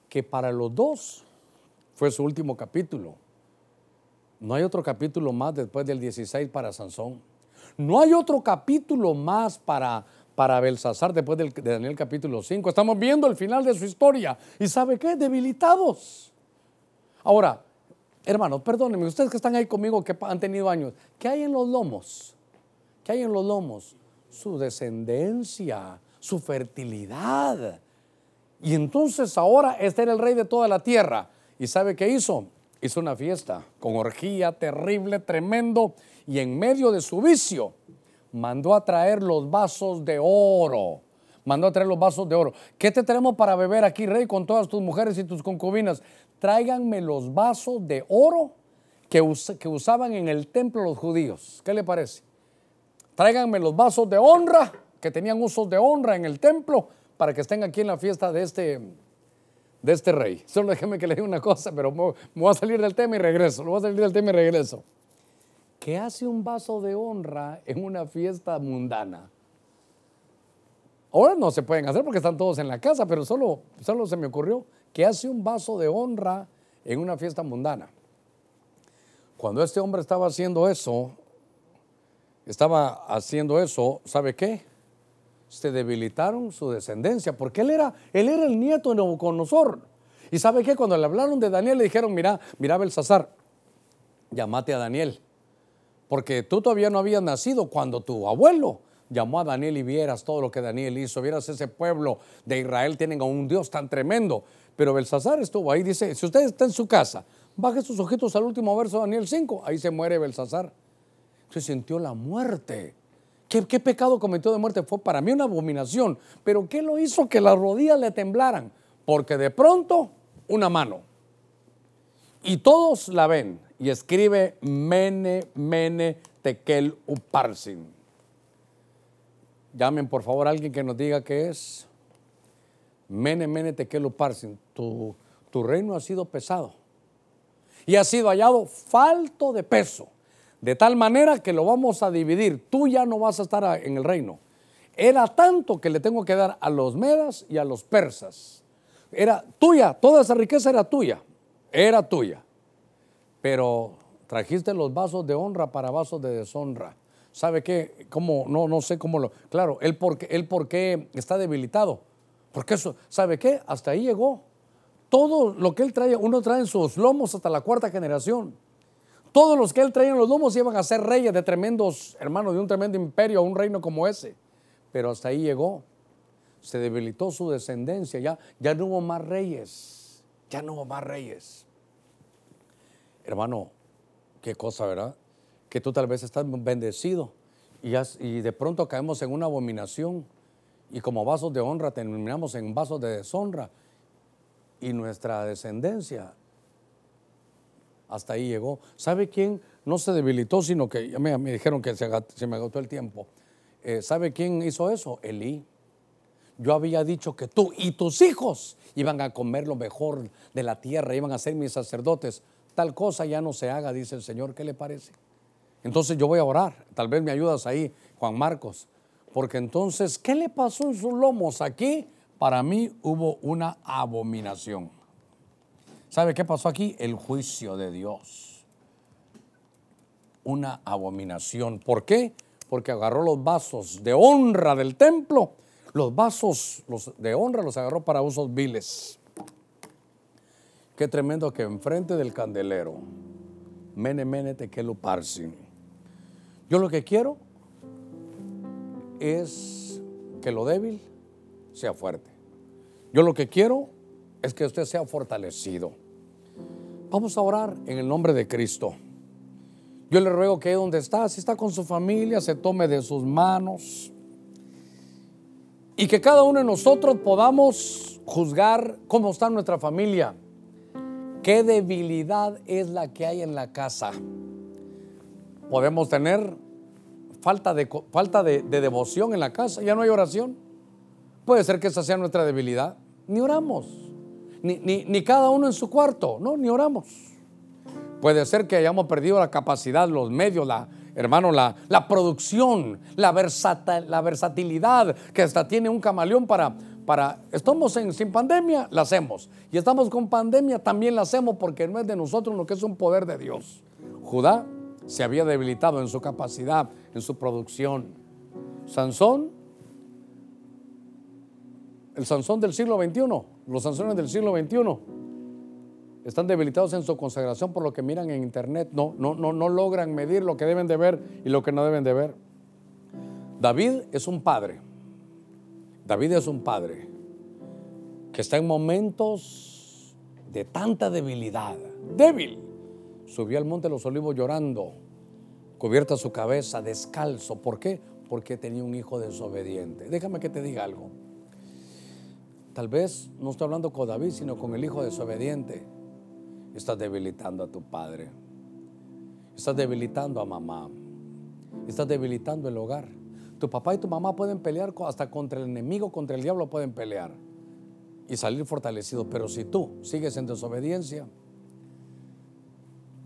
Que para los dos fue su último capítulo. No hay otro capítulo más después del 16 para Sansón. No hay otro capítulo más para, para Belsasar después del, de Daniel capítulo 5. Estamos viendo el final de su historia. ¿Y sabe qué? Debilitados. Ahora, hermanos, perdónenme, ustedes que están ahí conmigo, que han tenido años, ¿qué hay en los lomos? ¿Qué hay en los lomos? Su descendencia, su fertilidad. Y entonces ahora este era el rey de toda la tierra. ¿Y sabe qué hizo? Hizo una fiesta con orgía terrible, tremendo, y en medio de su vicio mandó a traer los vasos de oro. Mandó a traer los vasos de oro. ¿Qué te tenemos para beber aquí, rey, con todas tus mujeres y tus concubinas? Tráiganme los vasos de oro que, que usaban en el templo los judíos. ¿Qué le parece? Tráiganme los vasos de honra, que tenían usos de honra en el templo, para que estén aquí en la fiesta de este, de este rey. Solo déjeme que le diga una cosa, pero me voy a salir del tema y regreso. Me voy a salir del tema y regreso. ¿Qué hace un vaso de honra en una fiesta mundana? Ahora no se pueden hacer porque están todos en la casa, pero solo, solo se me ocurrió ¿qué hace un vaso de honra en una fiesta mundana. Cuando este hombre estaba haciendo eso, estaba haciendo eso, ¿sabe qué? Se debilitaron su descendencia, porque él era, él era el nieto de Nabucodonosor. Y sabe que cuando le hablaron de Daniel le dijeron, mira, mira Belsasar, llamate a Daniel, porque tú todavía no habías nacido cuando tu abuelo llamó a Daniel y vieras todo lo que Daniel hizo, vieras ese pueblo de Israel, tienen a un Dios tan tremendo. Pero Belsasar estuvo ahí, dice, si usted está en su casa, baje sus ojitos al último verso de Daniel 5, ahí se muere Belsasar. Se sintió la muerte. ¿Qué, pecado cometió de muerte? Fue para mí una abominación. Pero ¿qué lo hizo que las rodillas le temblaran? Porque de pronto una mano. Y todos la ven. Y escribe Mene, Mene, Tekel, Uparsin. Llamen por favor a alguien que nos diga qué es. Mene, Mene, Tekel, Uparsin. Tu, tu reino ha sido pesado. Y ha sido hallado falto de peso de tal manera que lo vamos a dividir. Tú ya no vas a estar en el reino. Era tanto que le tengo que dar a los medas y a los persas. Era tuya, toda esa riqueza era tuya, era tuya. Pero trajiste los vasos de honra para vasos de deshonra. ¿Sabe qué? ¿Cómo? No, no sé cómo lo. Claro, él porque, él porque está debilitado. Porque eso, ¿sabe qué? Hasta ahí llegó. Todo lo que él trae, uno trae en sus lomos hasta la cuarta generación. Todos los que él traía en los lomos iban a ser reyes de tremendos, hermanos, de un tremendo imperio, un reino como ese. Pero hasta ahí llegó. Se debilitó su descendencia. Ya, ya no hubo más reyes. Ya no hubo más reyes. Hermano, qué cosa, ¿verdad? Que tú tal vez estás bendecido y, y de pronto caemos en una abominación y como vasos de honra terminamos en vasos de deshonra y nuestra descendencia hasta ahí llegó. ¿Sabe quién no se debilitó, sino que ya me, dijeron que se, me agotó el tiempo? Eh, ¿Sabe quién hizo eso? Elí. Yo había dicho que tú y tus hijos iban a comer lo mejor de la tierra, iban a ser mis sacerdotes. Tal cosa ya no se haga, dice el Señor. ¿Qué le parece? Entonces yo voy a orar. Tal vez me ayudas ahí, Juan Marcos. Porque entonces, ¿qué le pasó en sus lomos? Aquí, para mí, hubo una abominación. ¿Sabe qué pasó aquí? El juicio de Dios. Una abominación. ¿Por qué? Porque agarró los vasos de honra del templo. Los vasos de honra los agarró para usos viles. Qué tremendo que enfrente del candelero, mene mene te lo parsi. Yo lo que quiero es que lo débil sea fuerte. Yo lo que quiero es que usted sea fortalecido. Vamos a orar en el nombre de Cristo. Yo le ruego que donde está, si está con su familia, se tome de sus manos y que cada uno de nosotros podamos juzgar cómo está nuestra familia. ¿Qué debilidad es la que hay en la casa? Podemos tener falta de, falta de, devoción en la casa, ya no hay oración. Puede ser que esa sea nuestra debilidad. Ni oramos, ni, ni, cada uno en su cuarto, no, ni oramos. Puede ser que hayamos perdido la capacidad, los medios, la, hermano, la, la producción, la, la versatilidad que hasta tiene un camaleón para, para, estamos en, sin pandemia, la hacemos. Y estamos con pandemia, también la hacemos porque no es de nosotros lo que es un poder de Dios. Judá se había debilitado en su capacidad, en su producción. Sansón, el Sansón del siglo XXI, los Sansones del siglo XXI, están debilitados en su consagración por lo que miran en internet. No, no, no, no logran medir lo que deben de ver y lo que no deben de ver. David es un padre. David es un padre que está en momentos de tanta debilidad, débil. Subió al monte de los olivos llorando, cubierta su cabeza, descalzo. ¿Por qué? Porque tenía un hijo desobediente. Déjame que te diga algo. Tal vez no estoy hablando con David, sino con el hijo desobediente. Estás debilitando a tu padre. Estás debilitando a mamá. Estás debilitando el hogar. Tu papá y tu mamá pueden pelear hasta contra el enemigo, contra el diablo pueden pelear y salir fortalecidos. Pero si tú sigues en desobediencia,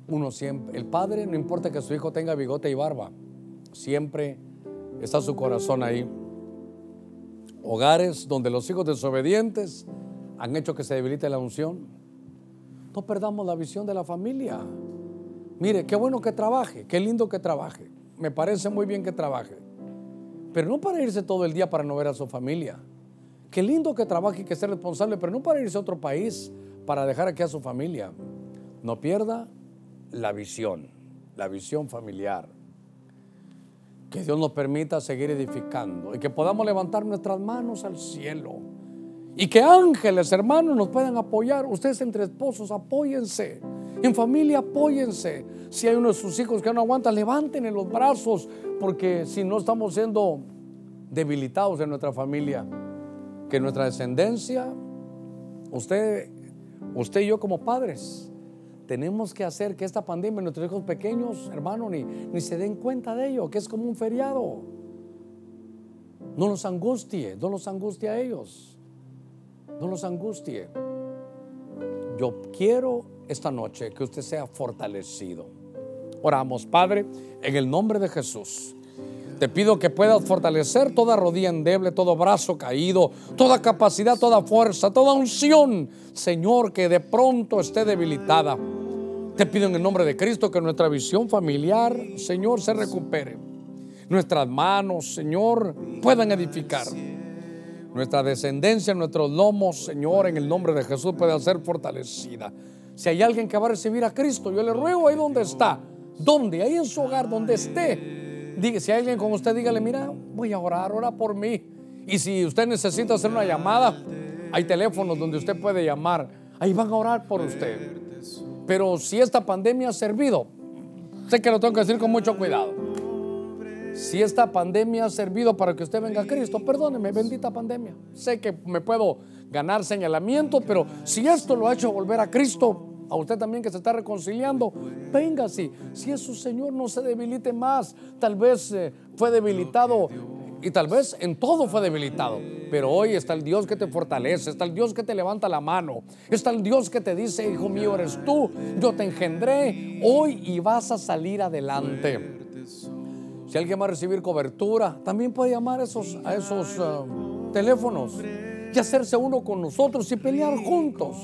uno siempre, el padre, no importa que su hijo tenga bigote y barba, siempre está su corazón ahí. Hogares donde los hijos desobedientes han hecho que se debilite la unción. No perdamos la visión de la familia. Mire, qué bueno que trabaje, qué lindo que trabaje. Me parece muy bien que trabaje. Pero no para irse todo el día para no ver a su familia. Qué lindo que trabaje y que sea responsable, pero no para irse a otro país para dejar aquí a su familia. No pierda la visión, la visión familiar. Que Dios nos permita seguir edificando y que podamos levantar nuestras manos al cielo y que ángeles, hermanos, nos puedan apoyar. Ustedes entre esposos, apóyense. En familia, apóyense. Si hay uno de sus hijos que no aguanta, levanten en los brazos, porque si no estamos siendo debilitados en nuestra familia, que nuestra descendencia, usted, usted y yo como padres, tenemos que hacer que esta pandemia, nuestros hijos pequeños, hermano, ni, ni se den cuenta de ello, que es como un feriado. No los angustie, no los angustie a ellos no los angustie. Yo quiero esta noche que usted sea fortalecido. Oramos, Padre, en el nombre de Jesús. Te pido que puedas fortalecer toda rodilla endeble, todo brazo caído, toda capacidad, toda fuerza, toda unción, Señor, que de pronto esté debilitada. Te pido en el nombre de Cristo que nuestra visión familiar, Señor, se recupere. Nuestras manos, Señor, puedan edificar nuestra descendencia, nuestros lomos, Señor, en el nombre de Jesús pueda ser fortalecida. Si hay alguien que va a recibir a Cristo, yo le ruego ahí donde está, donde, ahí en su hogar, donde esté. Diga, si hay alguien con usted, dígale, mira, voy a orar, ora por mí. Y si usted necesita hacer una llamada, hay teléfonos donde usted puede llamar. Ahí van a orar por usted. Pero si esta pandemia ha servido, sé que lo tengo que decir con mucho cuidado si esta pandemia ha servido para que usted venga a Cristo, perdóneme, bendita pandemia. Sé que me puedo ganar señalamiento, pero si esto lo ha hecho volver a Cristo, a usted también que se está reconciliando, venga Si es su Señor, no se debilite más. Tal vez eh, fue debilitado y tal vez en todo fue debilitado. Pero hoy está el Dios que te fortalece, está el Dios que te levanta la mano, está el Dios que te dice, hijo mío, eres tú, yo te engendré hoy y vas a salir adelante. Si alguien va a recibir cobertura, también puede llamar a esos, uh, teléfonos y hacerse uno con nosotros y pelear juntos.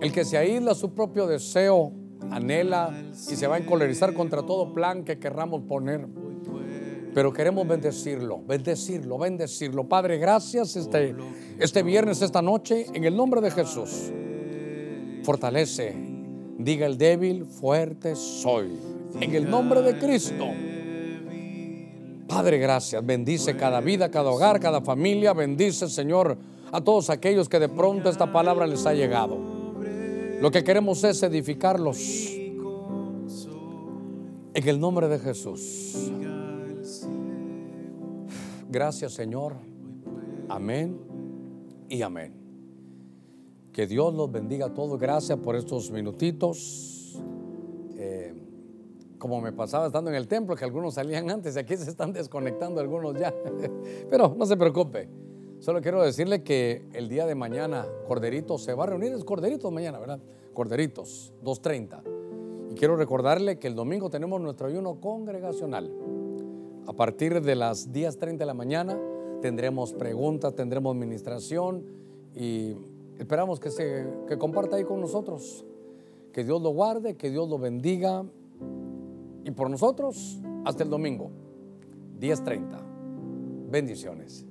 El que se aísla su propio deseo, anhela y se va a encolerizar contra todo plan que querramos poner. Pero queremos bendecirlo, bendecirlo, bendecirlo. Padre, gracias este, este viernes, esta noche, en el nombre de Jesús. Fortalece, diga el débil, fuerte soy. En el nombre de Cristo. Padre, gracias. Bendice cada vida, cada hogar, cada familia. Bendice, Señor, a todos aquellos que de pronto esta palabra les ha llegado. Lo que queremos es edificarlos. En el nombre de Jesús. Gracias, Señor. Amén y amén. Que Dios los bendiga a todos. Gracias por estos minutitos. Eh, como me pasaba estando en el templo, que algunos salían antes y aquí se están desconectando algunos ya. Pero no se preocupe. Solo quiero decirle que el día de mañana Corderitos se va a reunir. Es Corderitos mañana, ¿verdad? Corderitos, 2.30. Y quiero recordarle que el domingo tenemos nuestro ayuno congregacional. A partir de las 10.30 de la mañana tendremos preguntas, tendremos administración y esperamos que se que comparta ahí con nosotros. Que Dios lo guarde, que Dios lo bendiga y por nosotros hasta el domingo 10.30. Bendiciones.